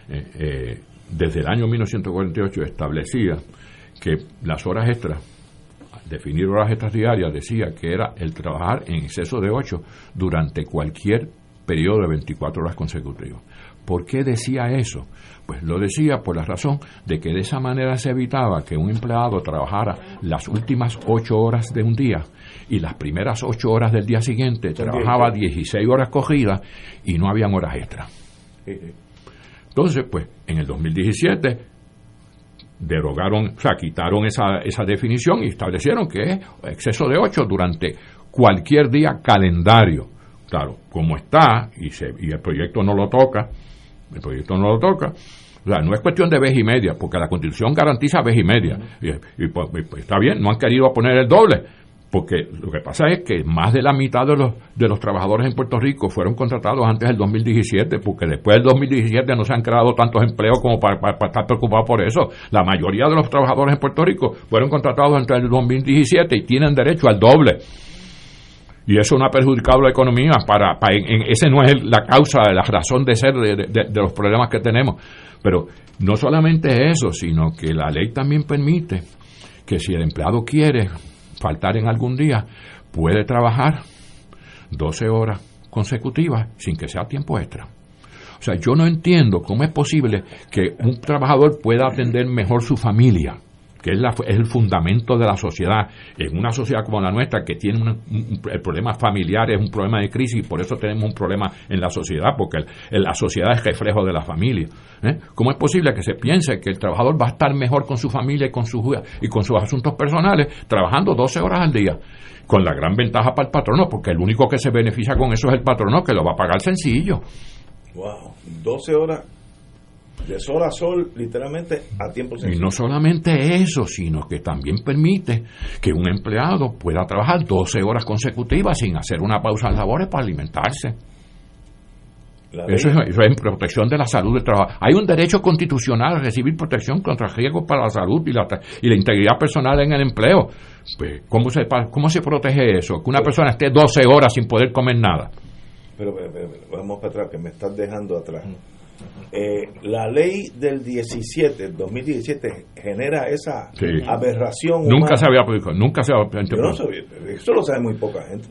eh, eh, desde el año 1948 establecía que las horas extras, definir horas extras diarias, decía que era el trabajar en exceso de 8 durante cualquier periodo de 24 horas consecutivas. ¿Por qué decía eso? Pues lo decía por la razón de que de esa manera se evitaba que un empleado trabajara las últimas 8 horas de un día y las primeras 8 horas del día siguiente trabajaba 10. 16 horas cogidas y no habían horas extras. Entonces, pues, en el 2017 derogaron, o sea, quitaron esa, esa definición y establecieron que es exceso de 8 durante cualquier día calendario. Claro, como está, y, se, y el proyecto no lo toca, el proyecto no lo toca, o sea, no es cuestión de vez y media, porque la Constitución garantiza vez y media. Y, y, pues, y, pues, está bien, no han querido poner el doble, porque lo que pasa es que más de la mitad de los, de los trabajadores en Puerto Rico fueron contratados antes del 2017, porque después del 2017 no se han creado tantos empleos como para, para- para estar preocupados por eso. La mayoría de los trabajadores en Puerto Rico fueron contratados antes del 2017 y tienen derecho al doble. Y eso no ha perjudicado la economía. Para, para- en- ese no es el- la causa, la razón de ser de, de- de los problemas que tenemos. Pero no solamente eso, sino que la ley también permite que si el empleado quiere faltar en algún día, puede trabajar 12 horas consecutivas sin que sea tiempo extra. O sea, yo no entiendo cómo es posible que un trabajador pueda atender mejor su familia, que es, el fundamento de la sociedad. En una sociedad como la nuestra, que tiene una- un- el problema familiar, es un problema de crisis, y por eso tenemos un problema en la sociedad, porque la sociedad es reflejo de la familia. ¿eh? ¿Cómo es posible que se piense que el trabajador va a estar mejor con su familia y con, sus y con sus asuntos personales trabajando 12 horas al día? Con la gran ventaja para el patrono, porque el único que se beneficia con eso es el patrono, que lo va a pagar sencillo. Wow, 12 horas de sol a sol, literalmente a tiempo Y sencillo. no solamente eso, sino que también permite que un empleado pueda trabajar 12 horas consecutivas sin hacer una pausa en labores para alimentarse. Eso es, eso es protección de la salud del trabajo. Hay un derecho constitucional a recibir protección contra riesgos para la salud y la, y la integridad personal en el empleo. Pues, ¿cómo, se, ¿Cómo se protege eso? Que una persona esté 12 horas sin poder comer nada. Pero, pero, vamos para atrás, que me estás dejando atrás. Eh, la ley del 17, 2017, genera esa Sí. aberración. Nunca humana. se había publicado, nunca se había no sabía, eso lo sabe muy poca gente.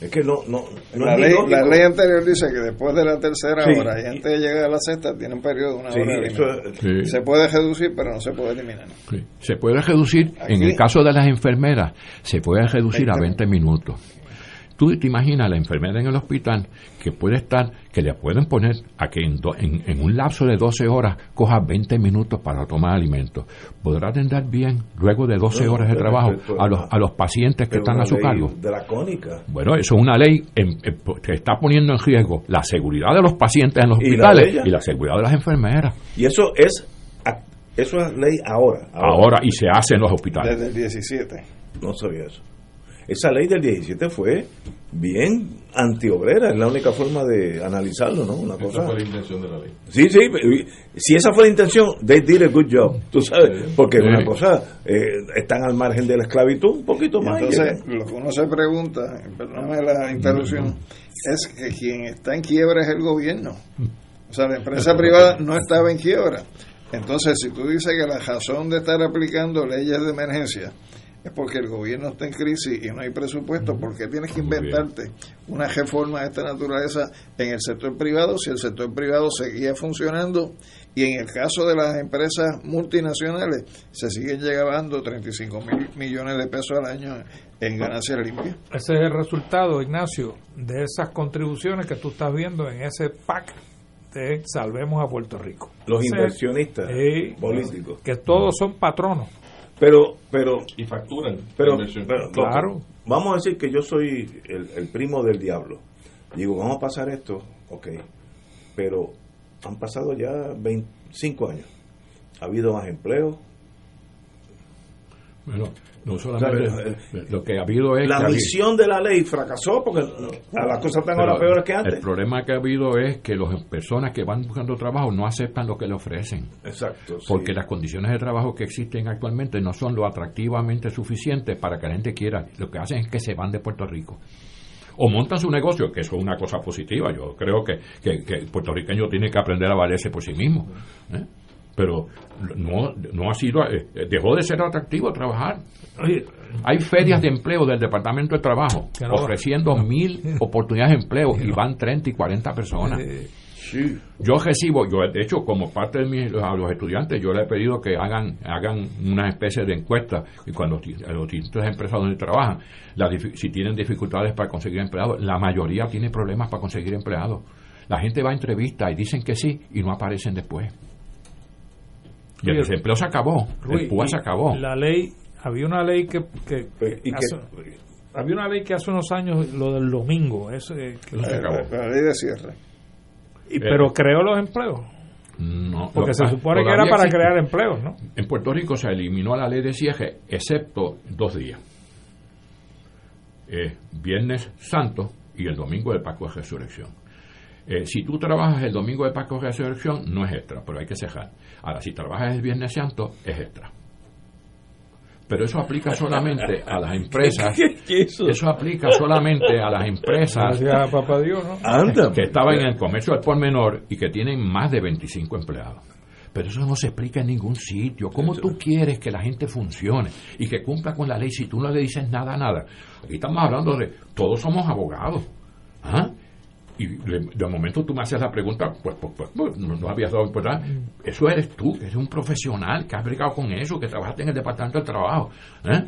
Es que no, no, no La ley, lógico. la ley anterior dice que después de la tercera Sí. hora y antes de llegar a la sexta tiene un periodo de una Sí, hora. eso Sí. Se puede reducir, pero no se puede eliminar. Sí. Se puede reducir, en el caso de las enfermeras, se puede reducir a 20 minutos. Tú te imaginas la enfermera en el hospital que puede estar, que le pueden poner a que en, do- en, en un lapso de 12 horas coja 20 minutos para tomar alimentos. ¿Podrá atender bien, luego de 12 No, horas de trabajo, a los, a los pacientes que están a su ley cargo? Dracónica. Bueno, eso es una ley en- en- que está poniendo en riesgo la seguridad de los pacientes en los Y la de hospitales y la seguridad de las enfermeras. Y eso es eso es ley ahora. Ahora, y se hace en los hospitales. Desde el 17. No sabía eso. Esa ley del 17 fue bien antiobrera, es la única forma de analizarlo, ¿no? Una cosa. Esa fue la intención de la ley. Sí, sí, si esa fue la intención, they did a good job, tú sabes, porque Sí. una cosa, eh, están al margen de la esclavitud un poquito Y más. entonces, lo que uno se pregunta, perdóname la interrupción, es que quien está en quiebra es el gobierno. O sea, la empresa privada no estaba en quiebra. Entonces, si tú dices que la razón de estar aplicando leyes de emergencia es porque el gobierno está en crisis y no hay presupuesto, ¿por qué tienes que inventarte una reforma de esta naturaleza en el sector privado si el sector privado seguía funcionando y en el caso de las empresas multinacionales se siguen llevando 35 mil millones de pesos al año en ganancias limpias? Ese es el resultado, Ignacio, de esas contribuciones que tú estás viendo en ese PAC de Salvemos a Puerto Rico. Los Ese- inversionistas Sí, políticos. Que todos son patronos. Pero, pero. Y facturan. Pero, Claro. Vamos a decir que yo soy el, el primo del diablo. Digo, vamos a pasar esto, ok. Pero han pasado ya 25 años. Ha habido más empleo. Bueno, no solamente. Claro, lo que ha habido es. La que misión de la ley fracasó porque las cosas están ahora peores que antes. El problema que ha habido es que las personas que van buscando trabajo no aceptan lo que le ofrecen. Exacto. sí. Porque las condiciones de trabajo que existen actualmente no son lo atractivamente suficientes para que la gente quiera. Lo que hacen es que se van de Puerto Rico. O montan su negocio, que eso es una cosa positiva. Yo creo que, que, que el puertorriqueño tiene que aprender a valerse por sí mismo. ¿eh? Pero no, no ha sido, eh, dejó de ser atractivo trabajar. Hay ferias de empleo del Departamento de Trabajo ofreciendo mil oportunidades de empleo y van 30 y 40 personas. Yo recibo, yo de hecho como parte de mis, a los estudiantes, yo les he pedido que hagan hagan una especie de encuesta y cuando a los distintas empresas donde trabajan, la si tienen dificultades para conseguir empleados, la mayoría tiene problemas para conseguir empleados. La gente va a entrevistas y dicen que sí y no aparecen después. Y el desempleo se acabó, Luis, el PUA se acabó. La ley, había una ley que, que- hace- había una ley que hace unos años lo del domingo, ese, que- Eso se acabó. La ley de cierre. y- pero creó los empleos, No, porque lo- se supone que era para existe. crear empleos, ¿no? En Puerto Rico se eliminó la ley de cierre, excepto dos días. Eh, viernes Santo y el domingo del Paco de Resurrección. Eh, si tú trabajas el domingo del Paco de Resurrección, no es extra, pero hay que cerrar. Ahora, si trabajas el Viernes Santo, es extra. Pero eso aplica solamente a las empresas. eso? aplica solamente a las empresas Gracias a papá Dios, ¿no? Anda. que estaban en el comercio al por menor y que tienen más de 25 empleados. Pero eso no se explica en ningún sitio. ¿Cómo tú quieres que la gente funcione y que cumpla con la ley si tú no le dices nada, nada? Aquí estamos hablando de, todos somos abogados. ¿ah? Y de, de momento tú me haces la pregunta, pues, pues, pues, pues, no, no habías dado importancia. Eso eres tú, eres un profesional, que has brigado con eso, que trabajaste en el Departamento del Trabajo. ¿eh?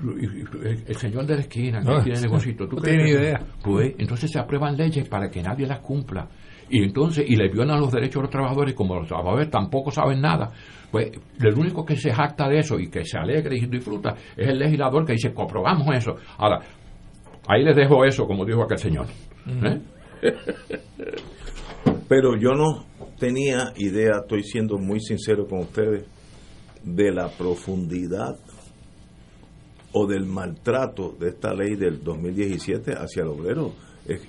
El, el señor de la esquina que No, tiene negocito, ¿tú no tiene idea. Pues entonces se aprueban leyes para que nadie las cumpla. Y entonces, y le violan los derechos a los trabajadores, como los trabajadores tampoco saben nada, pues el único que se jacta de eso y que se alegre y disfruta es el legislador que dice, comprobamos eso. Ahora, ahí les dejo eso, como dijo aquel señor. ¿Eh? Pero yo no tenía idea, estoy siendo muy sincero con ustedes, de la profundidad o del maltrato de esta ley del 2017 hacia el obrero. Es,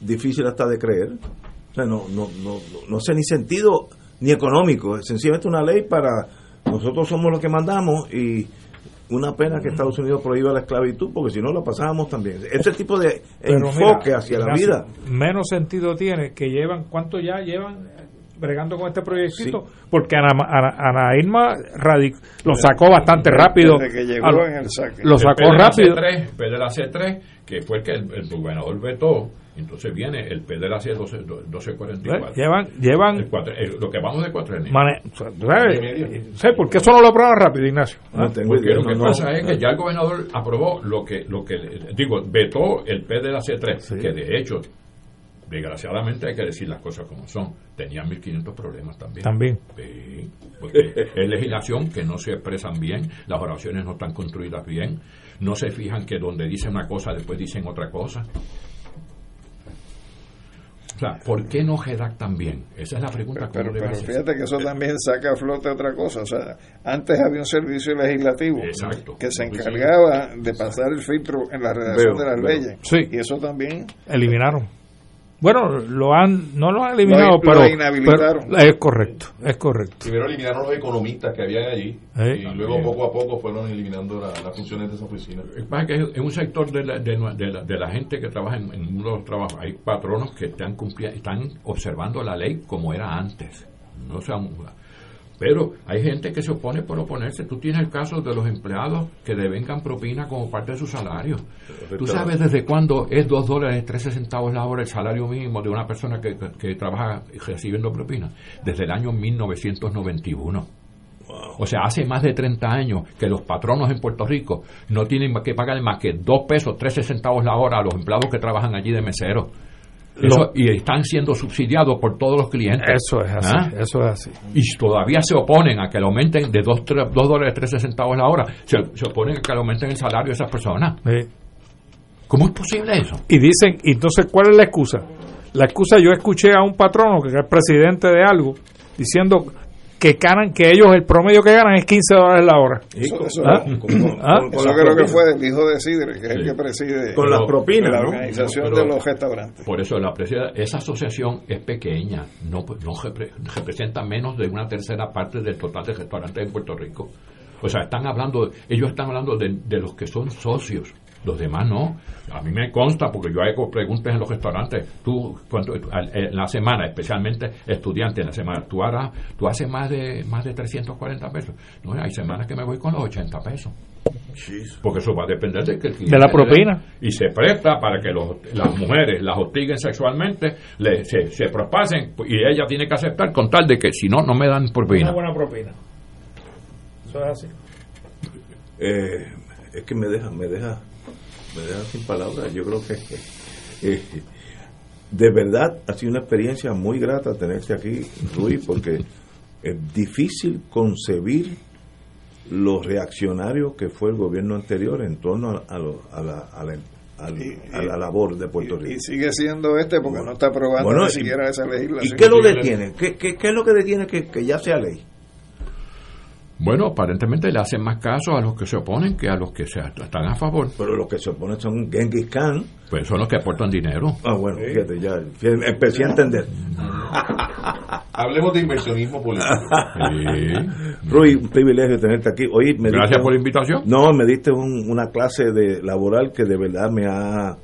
difícil hasta de creer. O sea, no, no, no, no, sé ni sentido ni económico. Es sencillamente una ley para nosotros somos los que mandamos y una pena que Estados Unidos prohíba la esclavitud porque si no la pasábamos también. Ese tipo de Pero enfoque mira, hacia la vida. Menos sentido tiene que llevan, ¿cuánto ya llevan bregando con este proyectito? Porque Ana, Ana, Ana Irma radic- lo sacó bastante rápido. Desde que llegó A lo- en el saque. Lo El sacó la rápido. C3, P de la C3, que fue el que el, el gobernador vetó, entonces viene el P de la C12, 1244. Llevan, llevan El cuatro- el- lo que vamos de cuatro mane- ¿sabes? Sí, ¿Por qué eso no lo aprueban rápido, Ignacio? No tengo Porque idea, lo que no, pasa no. es que ya el gobernador aprobó lo que, lo que digo, vetó el P de la C3, que de hecho, desgraciadamente hay que decir las cosas como son, tenía 1.500 problemas también. También. Sí, porque es legislación que no se expresan bien, las oraciones no están construidas bien, no se fijan que donde dicen una cosa después dicen otra cosa. O sea, ¿por qué no redactan bien? Esa es la pregunta Pero, pero hacer. fíjate que eso también saca a flote otra cosa. O sea, antes había un servicio legislativo Exacto. que se encargaba de pasar el filtro en la redacción Veo, de las veo. leyes. Sí. Y eso también Eliminaron. Bueno, lo han, no lo han eliminado, Lo- lo pero, inhabilitaron. pero es correcto, es correcto. Primero eliminaron los economistas que habían allí Eh. y luego poco a poco fueron eliminando la- las funciones de esa oficina. Que es un sector de la, de, nue- de la, de la gente que trabaja en, mundo de los trabajos, hay patronos que están, están observando la ley como era antes. No sea un- pero hay gente que se opone por oponerse. Tú tienes el caso de los empleados que devengan propina como parte de su salario. ¿Tú sabes desde cuándo es 2 dólares 13 centavos la hora el salario mínimo de una persona que, que- trabaja recibiendo propina? Desde el año 1991. O sea, hace más de 30 años que los patronos en Puerto Rico no tienen que pagar más que 2 pesos 13 centavos la hora a los empleados que trabajan allí de mesero. Eso- y están siendo subsidiados por todos los clientes. Eso es así, ¿Ah? eso es así. Y todavía se oponen a que le aumenten de 2 dólares 13 centavos la hora. Se, se oponen a que le aumenten el salario de esas personas. ¿Cómo es posible eso? Y dicen, entonces, ¿cuál es la excusa? La excusa, yo escuché a un patrono que es presidente de algo diciendo que ganan, que ellos el promedio que ganan es 15 dólares la hora. Eso, eso- ¿Ah? ¿Ah? eso creo que fue del hijo de Sidre, que es el que preside Con las propinas, la ¿no? organización Pero- de los restaurantes. Por eso la presida- esa asociación es pequeña, no, no repre- representa menos de una tercera parte del total de restaurantes en Puerto Rico. O sea, están hablando, ellos están hablando de, de los que son socios, los demás no. A mí me consta, porque yo hago preguntas en los restaurantes, tú, cuánto- al- en la semana, especialmente estudiantes en la semana, tú, harás, tú haces más de, más de 340 pesos. No, hay semanas que me voy con los 80 pesos. Porque eso va a depender de que el cliente De la propina. Y se presta para que los- las mujeres las hostiguen sexualmente, le, se, se propasen y ella tiene que aceptar con tal de que si no, no me dan propina. Una buena propina. Eso es así. Eh, es que me deja, me deja, me deja sin palabras. Yo creo que eh, de verdad ha sido una experiencia muy grata tenerse aquí, Rui, porque es difícil concebir lo reaccionario que fue el gobierno anterior en torno a, lo- a la, a la- al- a la labor de Puerto Rico. Y sigue siendo este porque no está aprobando Bueno, ni y- siquiera esa legislación. ¿Y qué lo detiene? ¿Qué, qué, qué es lo que detiene que, que ya sea ley? Bueno, aparentemente le hacen más caso a los que se oponen que a los que se están a favor. Pero los que se oponen son Genghis Khan. Pues son los que aportan dinero. Ah, bueno, fíjate, ya empecé a entender. Hablemos de inversionismo político. Rui, un privilegio tenerte aquí. Oye, me Gracias diste por la invitación. No, me diste un- una clase de laboral que de verdad me ha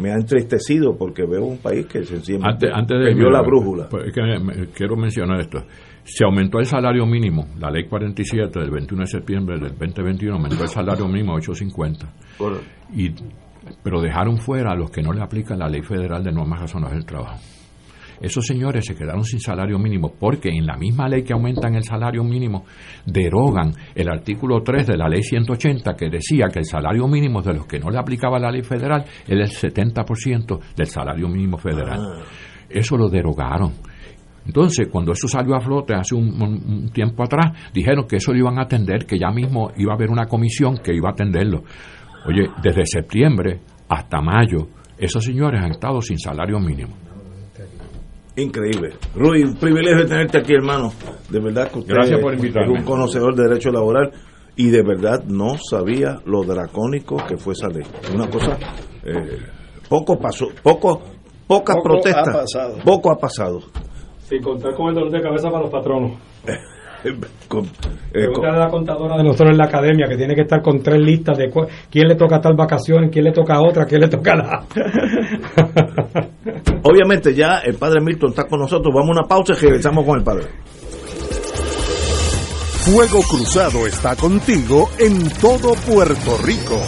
me ha entristecido porque veo un país que sencillamente Antes, antes de perdió la brújula. pues, es que me- quiero mencionar esto. Se aumentó el salario mínimo, la ley 47 del 21 de septiembre del 2021 aumentó el salario mínimo a 8.50. Y, pero dejaron fuera a los que no le aplican la ley federal de normas razonables del trabajo. Esos señores se quedaron sin salario mínimo porque en la misma ley que aumentan el salario mínimo derogan el artículo 3 de la ley 180 que decía que el salario mínimo de los que no le aplicaba la ley federal era el 70% del salario mínimo federal. Eso lo derogaron. Entonces, cuando eso salió a flote hace un, un- un tiempo atrás, dijeron que eso lo iban a atender, que ya mismo iba a haber una comisión que iba a atenderlo. Oye, desde septiembre hasta mayo, esos señores han estado sin salario mínimo. Increíble. Rui, un privilegio tenerte aquí, hermano. De verdad que usted Gracias por es invitarme. un conocedor de derecho laboral y de verdad no sabía lo dracónico que fue esa ley. Una cosa, eh, poco pasó, poco, pocas Poco protestas, ha pasado. poco ha pasado. Sin contar con el dolor de cabeza para los patronos. Con- eh, a la contadora de nosotros en la academia que tiene que estar con tres listas de cu- quién le toca tal vacaciones, quién le toca otra, quién le toca la. Obviamente ya el padre Milton está con nosotros. Vamos a una pausa y regresamos con el padre. Fuego Cruzado está contigo en todo Puerto Rico.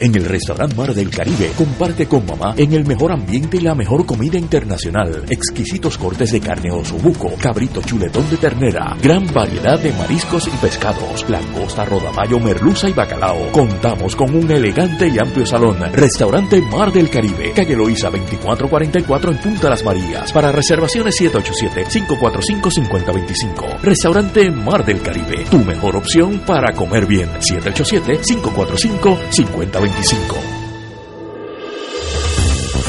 En el restaurante Mar del Caribe, comparte con mamá en el mejor ambiente y la mejor comida internacional. Exquisitos cortes de carne osobuco, cabrito chuletón de ternera, gran variedad de mariscos y pescados, langosta, rodamayo, merluza y bacalao. Contamos con un elegante y amplio salón. Restaurante Mar del Caribe, calle Loíza 2444 en Punta Las Marías. Para reservaciones 787-545-5025. Restaurante Mar del Caribe, tu mejor opción para comer bien. 787-545-5025. 25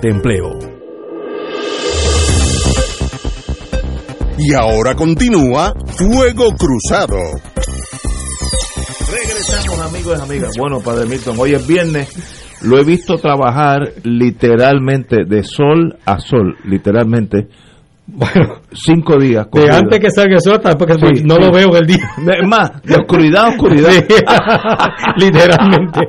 de empleo. Y ahora continúa Fuego Cruzado. Regresamos, amigos y amigas. Bueno, Padre Milton, hoy es viernes. Lo he visto trabajar literalmente de sol a sol, literalmente. Bueno, cinco días. De antes que salga el sol, porque Sí, no sí. lo veo en el día. Es más, de oscuridad a oscuridad. Sí, literalmente.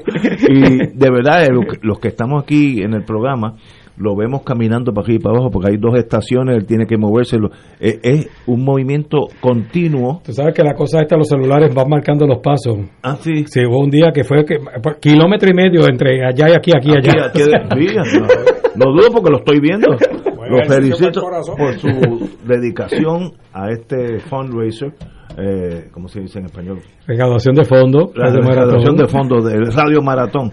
Y de verdad, eh, los que estamos aquí en el programa, lo vemos caminando para aquí y para abajo, porque hay dos estaciones, él tiene que moverse. eh, es un movimiento continuo. Tú sabes que la cosa esta, los celulares van marcando los pasos. Ah, sí. Sí, hubo un día que fue que, pues, kilómetro y medio entre allá y aquí, aquí y allá. Aquí, aquí, no, no dudo porque lo estoy viendo. Lo felicito por su dedicación a este fundraiser. Eh, ¿Cómo se dice en español? Recaudación de fondos. Recaudación de fondos del Radio Maratón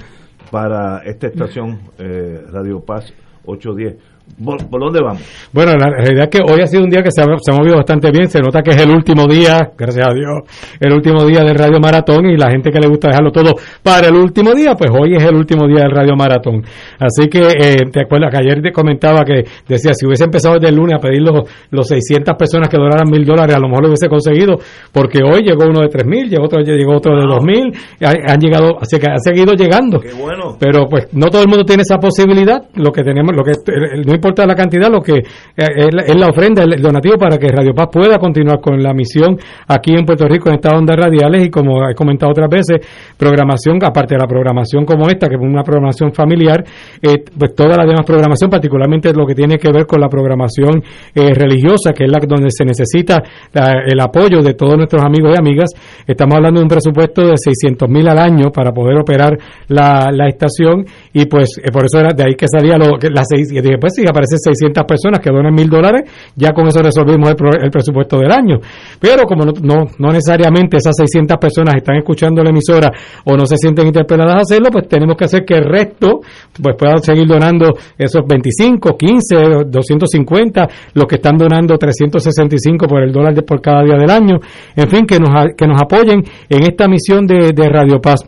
para esta estación eh, Radio Paz 810. ¿Por, por dónde vamos? Bueno, la realidad es que hoy ha sido un día que se ha, se ha movido bastante bien. Se nota que es el último día, gracias a Dios, el último día del Radio Maratón y la gente que le gusta dejarlo todo para el último día, pues hoy es el último día del Radio Maratón. Así que, eh, te acuerdas que ayer te comentaba que decía, si hubiese empezado desde el lunes a pedir los, los 600 personas que donaran mil dólares, a lo mejor lo hubiese conseguido, porque hoy llegó uno de tres mil, llegó otro, llegó otro de dos mil, han, llegado, así que ha seguido llegando. Qué bueno. Pero pues no todo el mundo tiene esa posibilidad. Lo que tenemos, lo que eh, no importa la cantidad, lo que eh, es, la, la ofrenda, el donativo para que Radio Paz pueda continuar con la misión aquí en Puerto Rico en estas ondas radiales y como he comentado otras veces, programación aparte de la programación como esta, que es una programación familiar, eh, pues toda la demás programación, particularmente lo que tiene que ver con la programación eh, religiosa, que es la donde se necesita la- el apoyo de todos nuestros amigos y amigas. Estamos hablando de un presupuesto de 600 mil al año para poder operar la, la estación y pues eh, por eso era de ahí que salía lo, que las seis, y dije, pues si aparecen 600 personas que donan mil dólares, ya con eso resolvimos el, presupuesto del año. Pero como no, no, no necesariamente esas 600 personas están escuchando la emisora o no se sienten interpeladas a hacerlo, pues tenemos que hacer que el resto pues puedan seguir donando esos 25, 15, 250, los que están donando 365 por el dólar de, por cada día del año. En fin, que nos, que nos apoyen en esta misión de Radio Paz.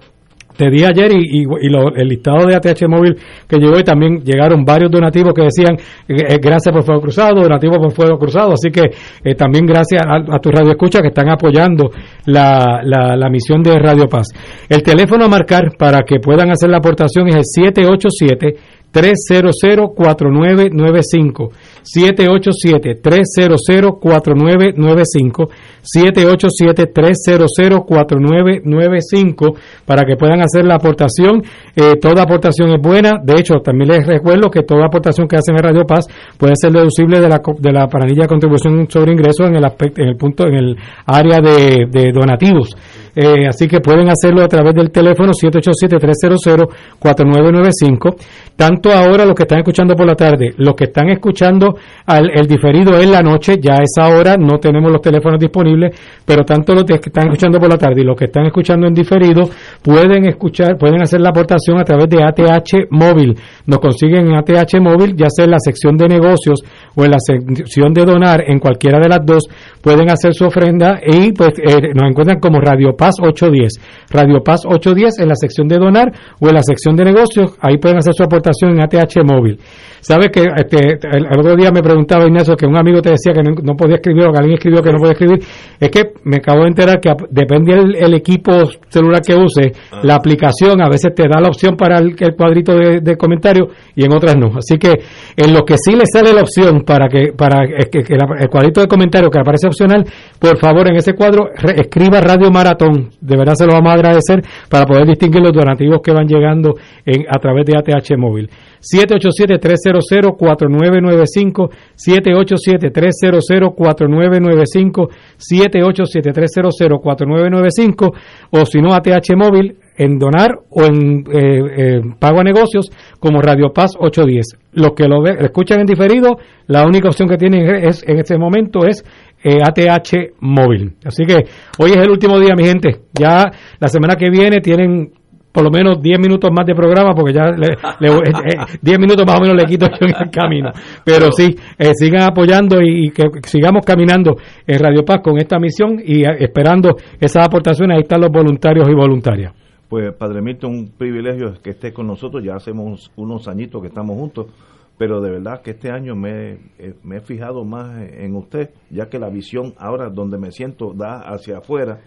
Te di ayer y, lo- el listado de ATH Móvil que llegó y también llegaron varios donativos que decían eh, eh, gracias por Fuego Cruzado, donativo por Fuego Cruzado. Así que eh, también gracias a, tu radio escucha que están apoyando la, misión de Radio Paz. El teléfono a marcar para que puedan hacer la aportación es el 787 300-4995 787-300-4995 787-300-4995 para que puedan hacer la aportación. Eh, toda aportación es buena. De hecho también les recuerdo que toda aportación que hacen en Radio Paz puede ser deducible de la, de la planilla de contribución sobre ingresos en el aspecto en el punto en el área de donativos Eh, así que pueden hacerlo a través del teléfono 787-300-4995. Tanto ahora los que están escuchando por la tarde, los que están escuchando al, el diferido en la noche, ya a esa hora no tenemos los teléfonos disponibles, pero tanto los que están escuchando por la tarde y los que están escuchando en diferido pueden escuchar, pueden hacer la aportación a través de ATH móvil. Nos consiguen en ATH móvil, ya sea en la sección de negocios o en la sección de donar, en cualquiera de las dos, pueden hacer su ofrenda y pues eh, nos encuentran como Radio Paz 810. Radio Paz 810 en la sección de donar o en la sección de negocios, ahí pueden hacer su aportación en ATH móvil. Sabes que este, el, otro día me preguntaba Ignacio que un amigo te decía que no, podía escribir o que alguien escribió que no podía escribir. Es que me acabo de enterar que depende del equipo celular que use, ah. la aplicación a veces te da la opción para el, cuadrito de, comentario y en otras no. Así que en lo que sí le sale la opción para que para que, el cuadrito de comentario que aparece opcional, por favor en ese cuadro escriba Radio Maratón. De verdad se lo vamos a agradecer para poder distinguir los donativos que van llegando en, a través de ATH móvil. 787-300-4995, 787-300-4995, 787-300-4995, o si no, ATH móvil en donar o en eh, eh, pago a negocios como Radio Paz 810. Los que lo, escuchan en diferido, la única opción que tienen es, en este momento es ATH eh, móvil. Así que hoy es el último día, mi gente. Ya la semana que viene tienen por lo menos 10 minutos más de programa porque ya 10 eh, eh, minutos más o menos le quito yo en el camino. Pero sí, eh, sigan apoyando y, que sigamos caminando en Radio Paz con esta misión y esperando esas aportaciones. Ahí están los voluntarios y voluntarias. Pues Padre Milton, un privilegio que esté con nosotros. Ya hacemos unos añitos que estamos juntos pero de verdad que este año me, me, he fijado más en usted, ya que la visión ahora donde me siento da hacia afuera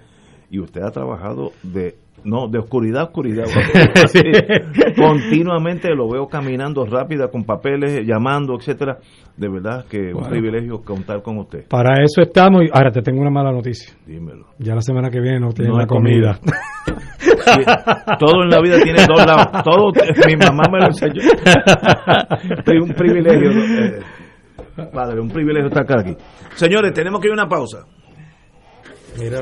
y usted ha trabajado de no, de oscuridad a oscuridad. Continuamente lo veo caminando rápida con papeles, llamando, etcétera. De verdad que es un privilegio contar con usted. Para eso estamos. Ahora te tengo una mala noticia. Dímelo. Ya la semana que viene no tiene la comida. todo en la vida tiene dos lados. Todo, mi mamá me lo enseñó. Estoy un privilegio. Eh, padre, un privilegio estar aquí. Señores, tenemos que ir a una pausa. Mira.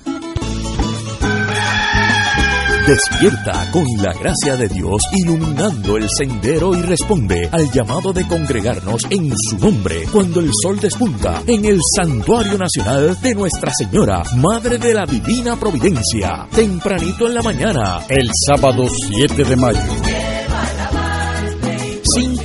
Despierta con la gracia de Dios iluminando el sendero y responde al llamado de congregarnos en su nombre cuando el sol despunta en el Santuario Nacional de Nuestra Señora, Madre de la Divina Providencia, tempranito en la mañana, el sábado 7 de mayo.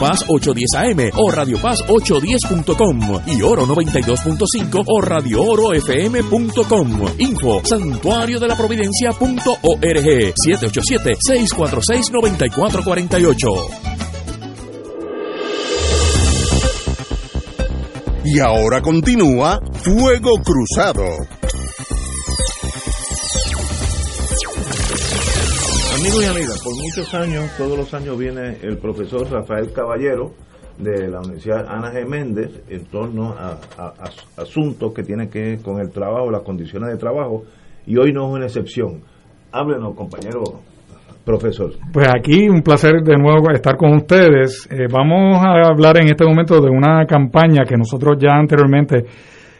Paz 810 AM o Radio Paz 810.com y Oro 92.5 o Radio Oro FM.com. Info santuario de la providencia.org 787-646-9448. Y ahora continúa Fuego Cruzado. Amigos y amigas, por muchos años, todos los años viene el profesor Rafael Caballero de la Universidad Ana G. Méndez en torno a, asuntos que tienen que ver con el trabajo, las condiciones de trabajo y hoy no es una excepción. Háblenos, compañero profesor. Pues aquí un placer de nuevo estar con ustedes. Eh, vamos a hablar en este momento de una campaña que nosotros ya anteriormente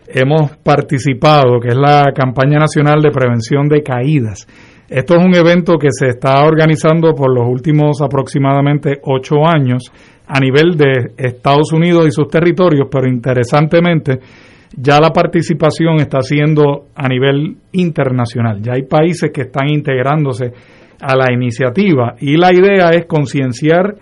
hemos participado, que es la campaña nacional de prevención de caídas. Esto es un evento que se está organizando por los últimos aproximadamente ocho años a nivel de Estados Unidos y sus territorios, pero interesantemente ya la participación está siendo a nivel internacional. Ya hay países que están integrándose a la iniciativa y la idea es concienciar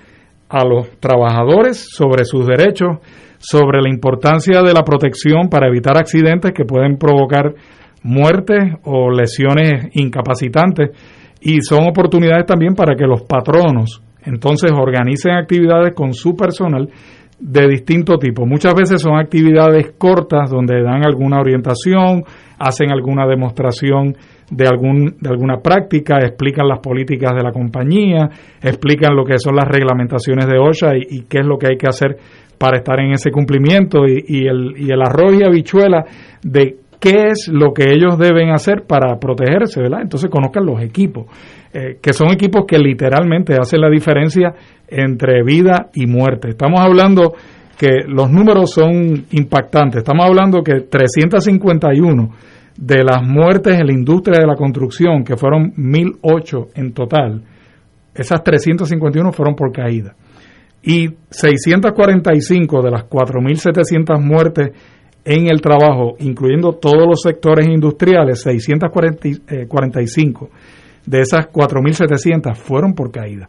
a los trabajadores sobre sus derechos, sobre la importancia de la protección para evitar accidentes que pueden provocar muertes o lesiones incapacitantes y son oportunidades también para que los patronos entonces organicen actividades con su personal de distinto tipo. Muchas veces son actividades cortas donde dan alguna orientación, hacen alguna demostración de, algún, de alguna práctica, explican las políticas de la compañía, explican lo que son las reglamentaciones de OSHA y, qué es lo que hay que hacer para estar en ese cumplimiento y, el, y el arroz y habichuela de qué es lo que ellos deben hacer para protegerse, ¿verdad? Entonces conozcan los equipos, eh, que son equipos que literalmente hacen la diferencia entre vida y muerte. Estamos hablando que los números son impactantes, estamos hablando que 351 de las muertes en la industria de la construcción, que fueron 1008 en total, esas 351 fueron por caída. Y 645 de las 4700 muertes en el trabajo, incluyendo todos los sectores industriales, 645 eh, de esas 4.700 fueron por caída,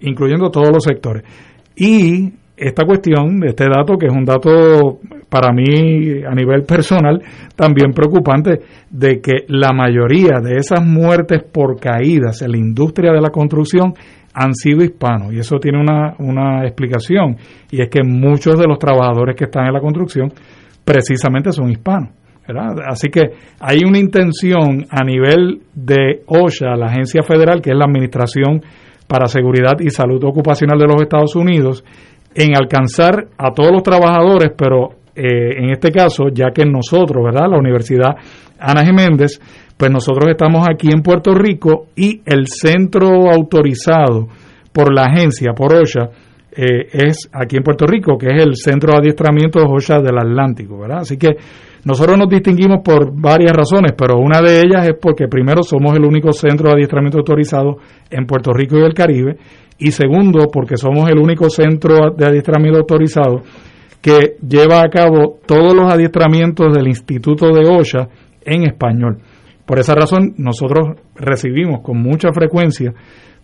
incluyendo todos los sectores. Y esta cuestión, este dato, que es un dato para mí a nivel personal también preocupante, de que la mayoría de esas muertes por caídas en la industria de la construcción han sido hispanos. Y eso tiene una, una explicación, y es que muchos de los trabajadores que están en la construcción precisamente son hispanos. Así que hay una intención a nivel de OSHA, la agencia federal, que es la Administración para Seguridad y Salud Ocupacional de los Estados Unidos, en alcanzar a todos los trabajadores, pero eh, en este caso, ya que nosotros, ¿verdad? La Universidad Ana Jiménez, pues nosotros estamos aquí en Puerto Rico y el centro autorizado por la agencia, por OSHA, eh, es aquí en Puerto Rico, que es el Centro de Adiestramiento OSHA del Atlántico, ¿verdad? Así que nosotros nos distinguimos por varias razones, pero una de ellas es porque primero somos el único centro de adiestramiento autorizado en Puerto Rico y el Caribe, y segundo porque somos el único centro de adiestramiento autorizado que lleva a cabo todos los adiestramientos del Instituto de OSHA en español. Por esa razón, nosotros recibimos con mucha frecuencia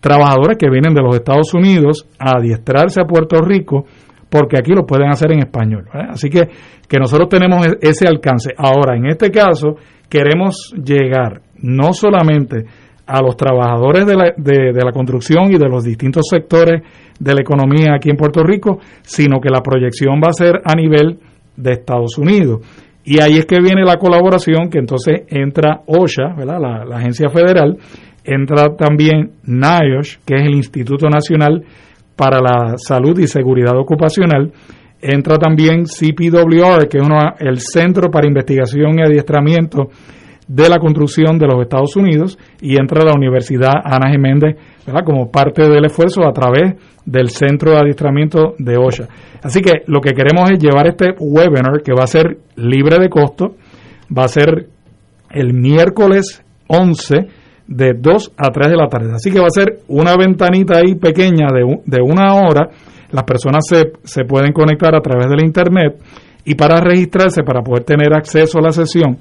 trabajadores que vienen de los Estados Unidos a adiestrarse a Puerto Rico porque aquí lo pueden hacer en español. Así que, que nosotros tenemos e-, ese alcance. Ahora, en este caso, queremos llegar no solamente a los trabajadores de la, de, la construcción y de los distintos sectores de la economía aquí en Puerto Rico, sino que la proyección va a ser a nivel de Estados Unidos. Y ahí es que viene la colaboración, que entonces entra OSHA, la agencia federal, entra también NIOSH, que es el Instituto Nacional para la Salud y Seguridad Ocupacional. Entra también CPWR, que es el Centro para Investigación y Adiestramiento de la Construcción de los Estados Unidos, y entra la Universidad Ana Jiménez ¿verdad? como parte del esfuerzo a través del Centro de Adiestramiento de OSHA. Así que lo que queremos es llevar este webinar, que va a ser libre de costo, va a ser el miércoles 11 de 2 a 3 de la tarde. Así que va a ser una ventanita ahí pequeña de, de una hora. Las personas se, se pueden conectar a través de la internet y para registrarse, para poder tener acceso a la sesión,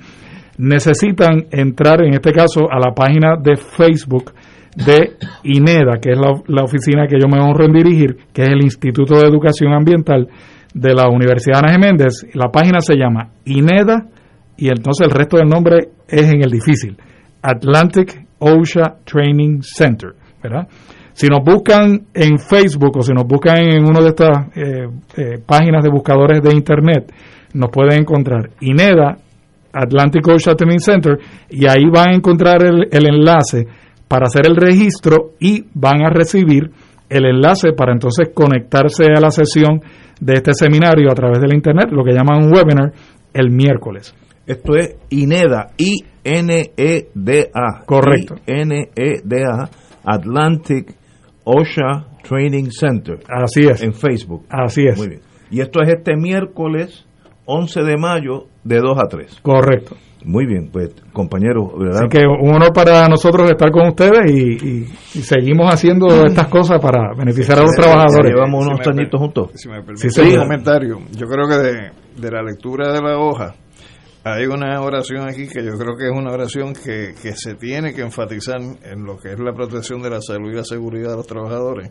necesitan entrar, en este caso, a la página de Facebook de INEDA, que es la, la, oficina que yo me honro en dirigir, que es el Instituto de Educación Ambiental de la Universidad Ana Jiménez. La página se llama INEDA y entonces el resto del nombre es en el difícil. Atlantic OSHA Training Center, ¿verdad? Si nos buscan en Facebook o si nos buscan en una de estas eh, eh, páginas de buscadores de Internet, nos pueden encontrar INEDA, Atlantic OSHA Training Center, y ahí van a encontrar el, el enlace para hacer el registro y van a recibir el enlace para entonces conectarse a la sesión de este seminario a través del Internet, lo que llaman un webinar, el miércoles. Esto es INEDA, I-N-E-D-A. Correcto. I-N-E-D-A, Atlantic OSHA Training Center. Así es. En Facebook. Así es. Muy bien. Y esto es este miércoles 11 de mayo de 2 a 3. Correcto. Muy bien, pues compañeros, ¿verdad? Así que un honor para nosotros estar con ustedes y, y- y seguimos haciendo estas cosas para beneficiar a los trabajadores. Llevamos unos Si añitos juntos. Si me permite Sí, un comentario, yo creo que de, de la lectura de la hoja hay una oración aquí que yo creo que es una oración que, que se tiene que enfatizar en lo que es la protección de la salud y la seguridad de los trabajadores.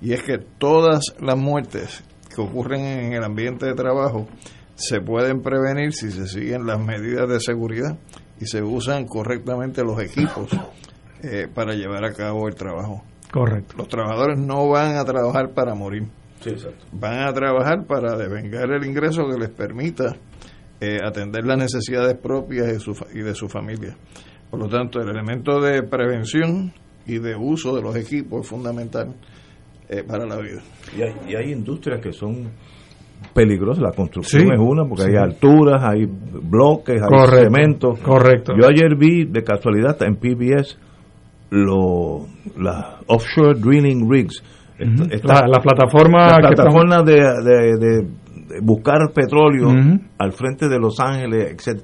Y es que todas las muertes que ocurren en el ambiente de trabajo se pueden prevenir si se siguen las medidas de seguridad y se usan correctamente los equipos eh, para llevar a cabo el trabajo. Correcto. Los trabajadores no van a trabajar para morir. Van a trabajar para devengar el ingreso que les permita eh, atender las necesidades propias de su, y de su familia. Por lo tanto, el elemento de prevención y de uso de los equipos es fundamental eh, para la vida. Y hay, y hay industrias que son peligrosas. La construcción Sí. es una, porque Sí. hay alturas, hay bloques, hay Correcto. cemento. Correcto. Yo ayer vi, de casualidad, en PBS, lo, las offshore drilling rigs. Esta- esta- La- la plataforma la que de- de- de buscar petróleo al frente de Los Ángeles, etc.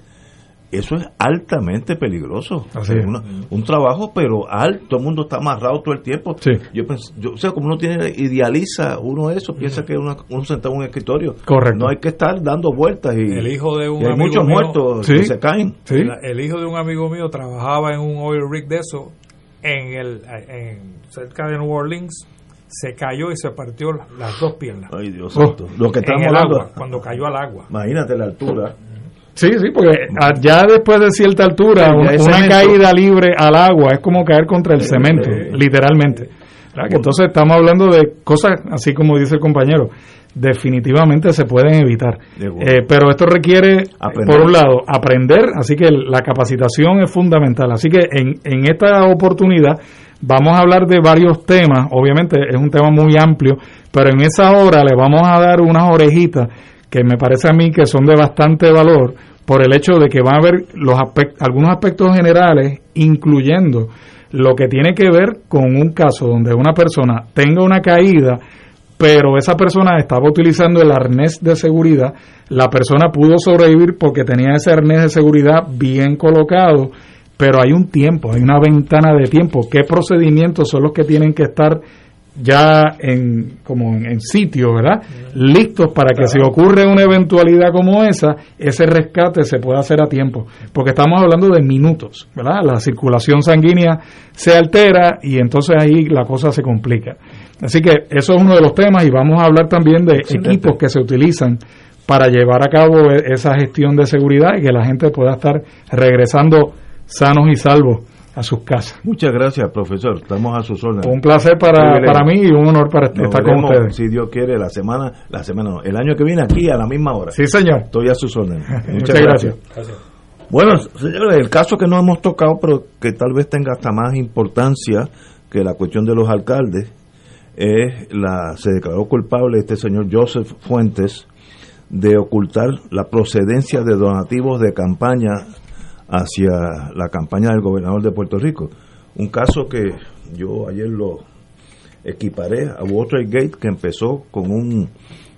Eso es altamente peligroso. Así es. Una- un trabajo, pero alto. Todo el mundo está amarrado todo el tiempo. Sí. Yo, pens- yo o sea, como uno tiene, idealiza uno eso, piensa que una, uno sentado en un escritorio. Correcto. No hay que estar dando vueltas. Y, El hijo de un y hay amigo muchos mío- muertos Sí. que se caen. Sí. El, el hijo de un amigo mío trabajaba en un oil rig de eso en el en cerca de New Orleans. Se cayó y se partió la- las dos piernas. Ay, Dios Oh. santo. Lo que en el agua, cuando cayó al agua. Imagínate la altura. Sí, sí, porque ah, ya después de cierta altura, una cemento. caída libre al agua es como caer contra el cemento, literalmente. Entonces estamos hablando de cosas, así como dice el compañero, definitivamente se pueden evitar. Eh, pero esto requiere, Aprender. por un lado, aprender, así que la capacitación es fundamental. Así que en, en esta oportunidad vamos a hablar de varios temas, obviamente es un tema muy amplio, pero en esa hora le vamos a dar unas orejitas que me parece a mí que son de bastante valor por el hecho de que van a haber los algunos aspectos generales, incluyendo lo que tiene que ver con un caso donde una persona tenga una caída, pero esa persona estaba utilizando el arnés de seguridad, la persona pudo sobrevivir porque tenía ese arnés de seguridad bien colocado, pero hay un tiempo, hay una ventana de tiempo. ¿Qué procedimientos son los que tienen que estar ya en como en, en sitio, ¿verdad? Listos para que si ocurre una eventualidad como esa, ese rescate se pueda hacer a tiempo, porque estamos hablando de minutos, ¿verdad? La circulación sanguínea se altera y entonces ahí la cosa se complica. Así que eso es uno de los temas y vamos a hablar también de equipos que se utilizan para llevar a cabo e- esa gestión de seguridad y que la gente pueda estar regresando sanos y salvos a sus casas. Muchas gracias, profesor. Estamos a sus órdenes. Un placer para, para mí y un honor para Nos estar con veremos, ustedes. Si Dios quiere, la semana, la semana no, el año que viene aquí a la misma hora. Sí, señor. Estoy a sus órdenes. Muchas, Muchas gracias. gracias. Bueno, señores, el caso que no hemos tocado, pero que tal vez tenga hasta más importancia que la cuestión de los alcaldes, es la se declaró culpable este señor Joseph Fuentes de ocultar la procedencia de donativos de campaña hacia la campaña del gobernador de Puerto Rico. Un caso que yo ayer lo equiparé a Watergate, que empezó con un,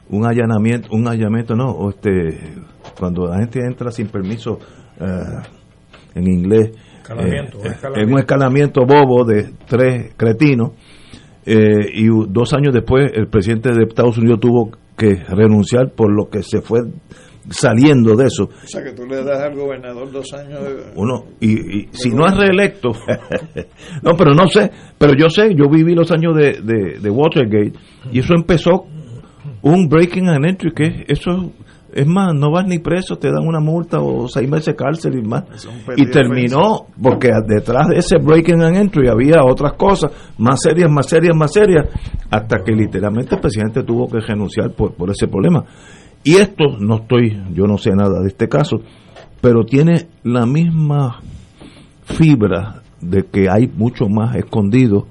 un allanamiento, un allanamiento, no, este, cuando la gente entra sin permiso, eh, en inglés, Escalamiento, eh, un escalamiento. en un escalamiento bobo de tres cretinos, eh, y dos años después el presidente de Estados Unidos tuvo que renunciar por lo que se fue saliendo de eso. O sea, que tú le das al gobernador dos años de... Uno, y, y si no es reelecto, no, pero no sé, pero yo sé, yo viví los años de, de, de Watergate y eso empezó un breaking and entry, que eso es más, no vas ni preso, te dan una multa o seis meses de cárcel y más. Y terminó, porque detrás de ese breaking and entry había otras cosas más serias, más serias, más serias, hasta que literalmente el presidente tuvo que renunciar por, por ese problema. Y esto, no estoy, yo no sé nada de este caso, pero tiene la misma fibra de que hay mucho más escondido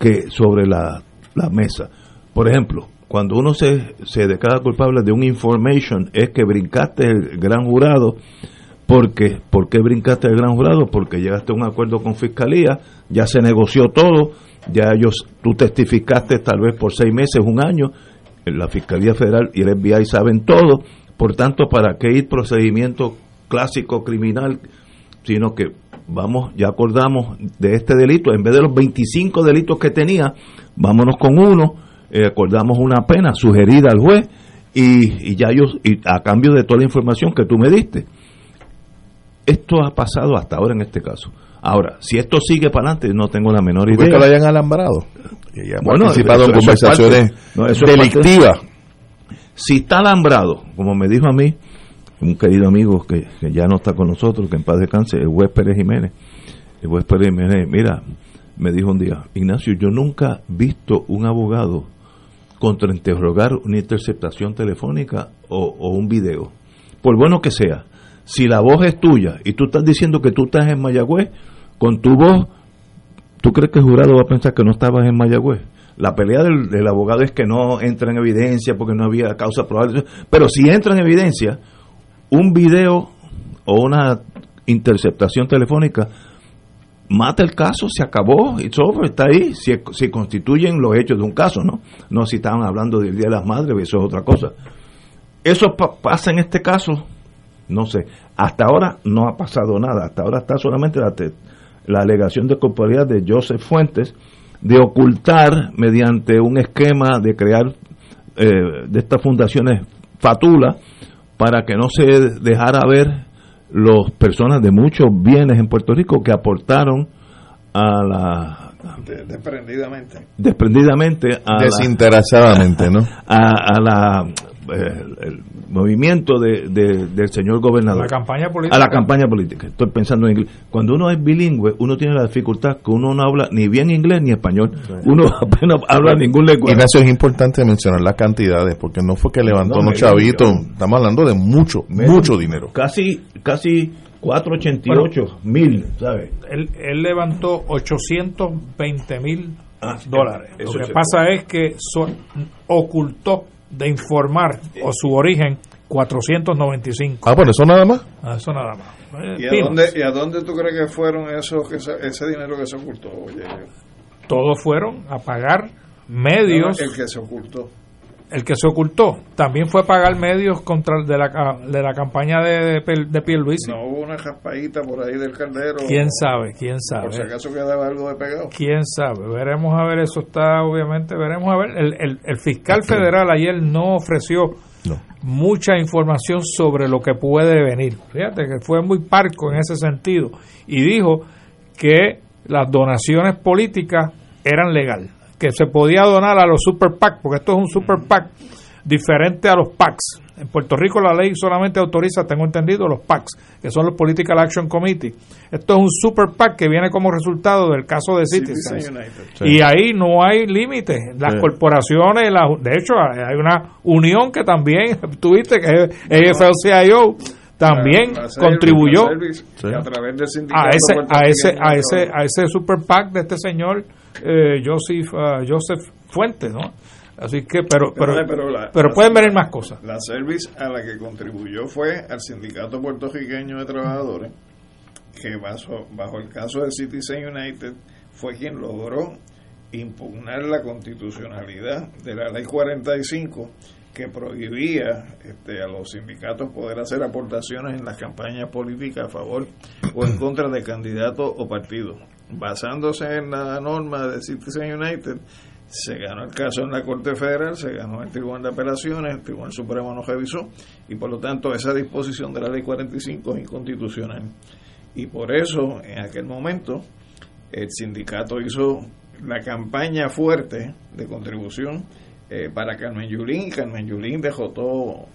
que sobre la, la mesa. Por ejemplo, cuando uno se, se declara culpable de un information, es que brincaste el gran jurado Porque, ¿Por qué brincaste el gran jurado? Porque llegaste a un acuerdo con Fiscalía, ya se negoció todo, ya ellos, tú testificaste tal vez por seis meses, un año, la Fiscalía Federal y el FBI saben todo, por tanto, ¿para qué ir procedimiento clásico criminal? Sino que vamos, ya acordamos de este delito, en vez de los 25 delitos que tenía, vámonos con uno, eh, acordamos una pena sugerida al juez y, y ya ellos, y a cambio de toda la información que tú me diste. Esto ha pasado hasta ahora en este caso. Ahora, si esto sigue para adelante, no tengo la menor idea. que lo hayan alambrado? Que hayan Bueno, participado eso- en conversaciones no, delictivas. Si está alambrado, como me dijo a mí, un querido amigo que, que ya no está con nosotros, que en paz descanse, el juez Pérez Jiménez. El juez Pérez Jiménez, mira, me dijo un día, Ignacio, yo nunca he visto un abogado contrainterrogar una interceptación telefónica o, o un video. Por bueno que sea, si la voz es tuya y tú estás diciendo que tú estás en Mayagüez, con tu voz ¿Tú crees que el jurado va a pensar que no estabas en Mayagüez? La pelea del, abogado es que no entra en evidencia porque no había causa probable. Pero si entra en evidencia, un video o una interceptación telefónica mata el caso, se acabó, it's over, está ahí, si, si constituyen los hechos de un caso, ¿no? No si estaban hablando del Día de las Madres, eso es otra cosa. Eso pa- pasa en este caso, no sé. Hasta ahora no ha pasado nada, hasta ahora está solamente la, te- la alegación de culpabilidad de Joseph Fuentes de ocultar mediante un esquema de crear eh, de estas fundaciones fatula para que no se dejara ver las personas de muchos bienes en Puerto Rico que aportaron a la De- desprendidamente. desprendidamente a la- Desinteresadamente, ¿no? a, a la el movimiento de, de- del señor gobernador. A la campaña política. a la campaña política. Estoy pensando en inglés. Cuando uno es bilingüe uno tiene la dificultad que uno no habla ni bien inglés ni español. Uno apenas habla ningún lenguaje. Ignacio, es importante mencionar las cantidades, porque no fue que levantó No, unos chavitos, estamos hablando de mucho, Medio- mucho dinero. casi casi 488 mil sabes Él, él levantó 820 mil Ah, sí, dólares. Lo que pasa es que so- ocultó de informar o su origen 495. Ah, bueno, eso nada más. Ah, eso nada más. Eh, ¿Y a, dónde, ¿Y a dónde tú crees que fueron esos, que se- ese dinero que se ocultó? Oye, Todos fueron a pagar medios. el que se ocultó. El que se ocultó también fue pagar medios contra de la, de la campaña de, de, de Pierluisi. No hubo una raspadita por ahí del caldero. ¿Quién sabe? ¿Quién sabe? Por si acaso quedaba algo de pegado. ¿Quién sabe? Veremos a ver, eso está obviamente, veremos a ver. El, el, el fiscal federal ayer no ofreció mucha información sobre lo que puede venir. Fíjate que fue muy parco en ese sentido y dijo que las donaciones políticas eran legal, que se podía donar a los super PAC, porque esto es un super PAC diferente a los PACs. En Puerto Rico la ley solamente autoriza, tengo entendido, los PACs, que son los Political Action Committee. Esto es un super PAC que viene como resultado del caso de Citizens. Y ahí no hay límites. Las Sí. corporaciones, la- de hecho, hay una unión que también, tuviste, que es AFL-CIO, también La- la Service, contribuyó Service, a través del sindicato a ese, a ese, a de ese, a ese super PAC de este señor eh, Joseph, ah, Joseph Fuentes, ¿no? Así que, pero, pero, Pero, pero la- pero la- pueden venir más cosas. La Service a la que contribuyó fue al Sindicato Puertorriqueño de Trabajadores, que bajo, bajo el caso de Citizen United fue quien logró impugnar la constitucionalidad de la Ley 45 que prohibía este, a los sindicatos poder hacer aportaciones en las campañas políticas a favor o en contra de candidatos o partidos. Basándose en la norma de Citizen United, se ganó el caso en la Corte Federal, se ganó en el Tribunal de Apelaciones, el Tribunal Supremo no revisó y por lo tanto esa disposición de la Ley 45 es inconstitucional. Y por eso, en aquel momento, el sindicato hizo la campaña fuerte de contribución eh, para Carmen Yulín. Carmen Yulín dejó todo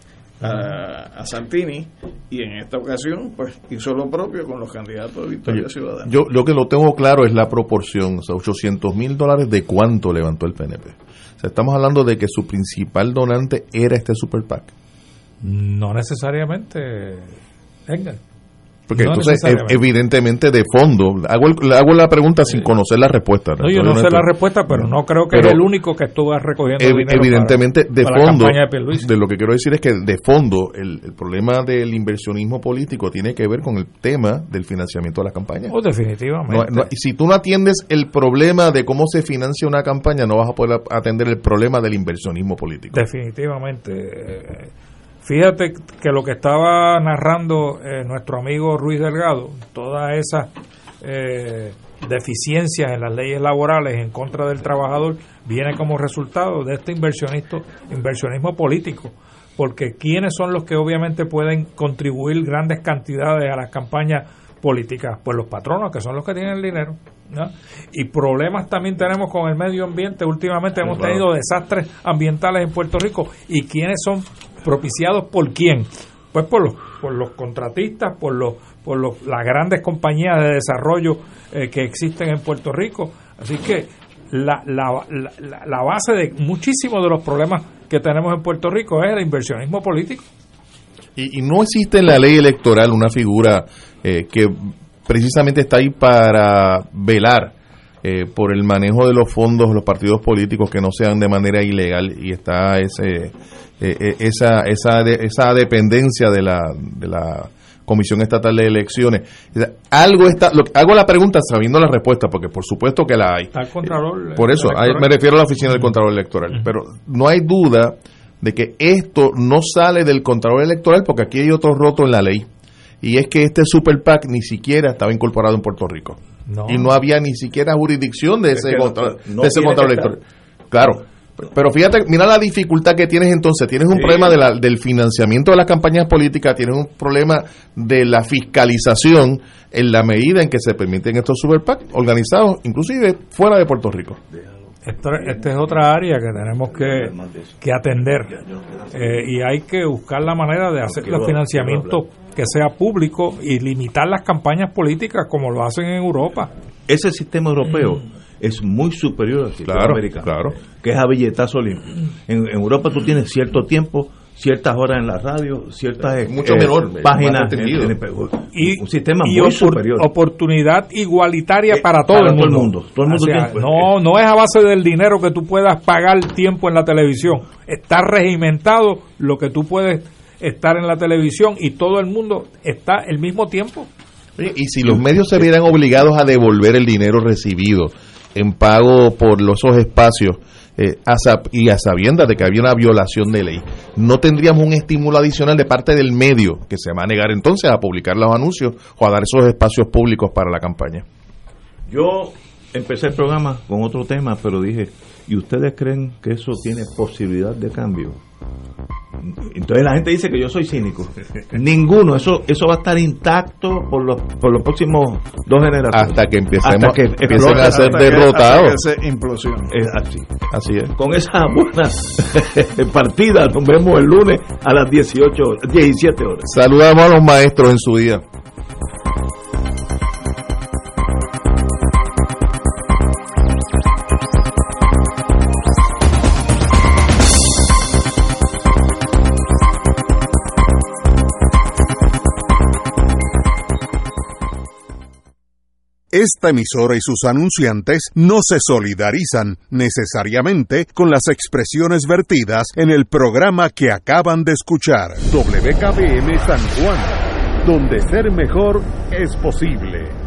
a, a Santini y en esta ocasión pues hizo lo propio con los candidatos de Victoria Ciudadana. Yo lo que lo tengo claro es la proporción, o sea, 800 mil dólares de cuánto levantó el PNP. O sea, estamos hablando de que su principal donante era este super PAC. No necesariamente, Edgar. Porque No entonces, evidentemente, de fondo, hago, el- hago la pregunta sin conocer la respuesta. No, yo no sé la respuesta, pero no creo que Pero- es el único que estuvo recogiendo Ev- dinero evidentemente, para- de para fondo, de lo que quiero decir es que de fondo, el, el problema del inversionismo político tiene que ver con el tema del financiamiento de las campañas. Oh, definitivamente. No- no- y si tú no atiendes el problema de cómo se financia una campaña, no vas a poder atender el problema del inversionismo político. Definitivamente. Fíjate que lo que estaba narrando eh, nuestro amigo Ruiz Delgado, todas esas eh, deficiencias en las leyes laborales en contra del trabajador, viene como resultado de este inversionista, inversionismo político. Porque ¿quiénes son los que obviamente pueden contribuir grandes cantidades a las campañas políticas? Pues los patronos, que son los que tienen el dinero. ¿no? Y problemas también tenemos con el medio ambiente. Últimamente hemos tenido desastres ambientales en Puerto Rico. ¿Y quiénes son propiciados por quién? Pues por los, por los contratistas, por los, por los, las grandes compañías de desarrollo eh, que existen en Puerto Rico. Así que la, la, la, la base de muchísimos de los problemas que tenemos en Puerto Rico es el inversionismo político. Y, y no existe en la ley electoral una figura eh, que precisamente está ahí para velar eh, por el manejo de los fondos de los partidos políticos que no sean de manera ilegal y está ese eh, eh, esa esa de- esa dependencia de la de la Comisión Estatal de Elecciones. Algo está, lo- hago la pregunta sabiendo la respuesta, porque por supuesto que la hay. Está el Contralor. Por eso, me refiero a la oficina del Contralor Electoral. Pero no hay duda de que esto no sale del Contralor Electoral porque aquí hay otro roto en la ley. Y es que este Super PAC ni siquiera estaba incorporado en Puerto Rico. No. Y no había ni siquiera jurisdicción de ese, que no- contra- no de ese Contralor. Electoral. Claro. Pero fíjate, mira la dificultad que tienes entonces. Tienes un Sí. problema de la- del financiamiento de las campañas políticas, tienes un problema de la fiscalización en la medida en que se permiten estos super PAC organizados, inclusive fuera de Puerto Rico. Esta, esta es otra área que tenemos que, que atender Eh, y hay que buscar la manera de hacer los financiamientos que sea público y limitar las campañas políticas como lo hacen en Europa. Ese sistema europeo es muy superior al sistema Claro, americano, claro. que es a billetazo limpio. En, en Europa tú tienes cierto tiempo, ciertas horas en la radio, ciertas eh, menor, páginas. en- en- Y, un sistema y muy opor- superior. oportunidad igualitaria Eh, para todo para el todo el mundo. Todo el mundo O sea, tiene- no, no es a base del dinero que tú puedas pagar tiempo en la televisión. Está regimentado lo que tú puedes estar en la televisión y todo el mundo está el mismo tiempo. Y si los medios se vieran obligados a devolver el dinero recibido en pago por esos espacios eh, y a sabiendas de que había una violación de ley, no tendríamos un estímulo adicional de parte del medio que se va a negar entonces a publicar los anuncios o a dar esos espacios públicos para la campaña. Yo empecé el programa con otro tema, pero dije, ¿y ustedes creen que eso tiene posibilidad de cambio? Entonces la gente dice que yo soy cínico. Ninguno, eso eso va a estar intacto por los por los próximos dos generaciones. Hasta que empecemos Hasta que empiecen a ser Hasta que- derrotados. hasta que se implosione. Es así. Así es. Con esa buena partida nos vemos el lunes a las 18 horas, 17 horas. Saludamos a los maestros en su día. Esta emisora y sus anunciantes no se solidarizan necesariamente con las expresiones vertidas en el programa que acaban de escuchar. WKBM San Juan, donde ser mejor es posible.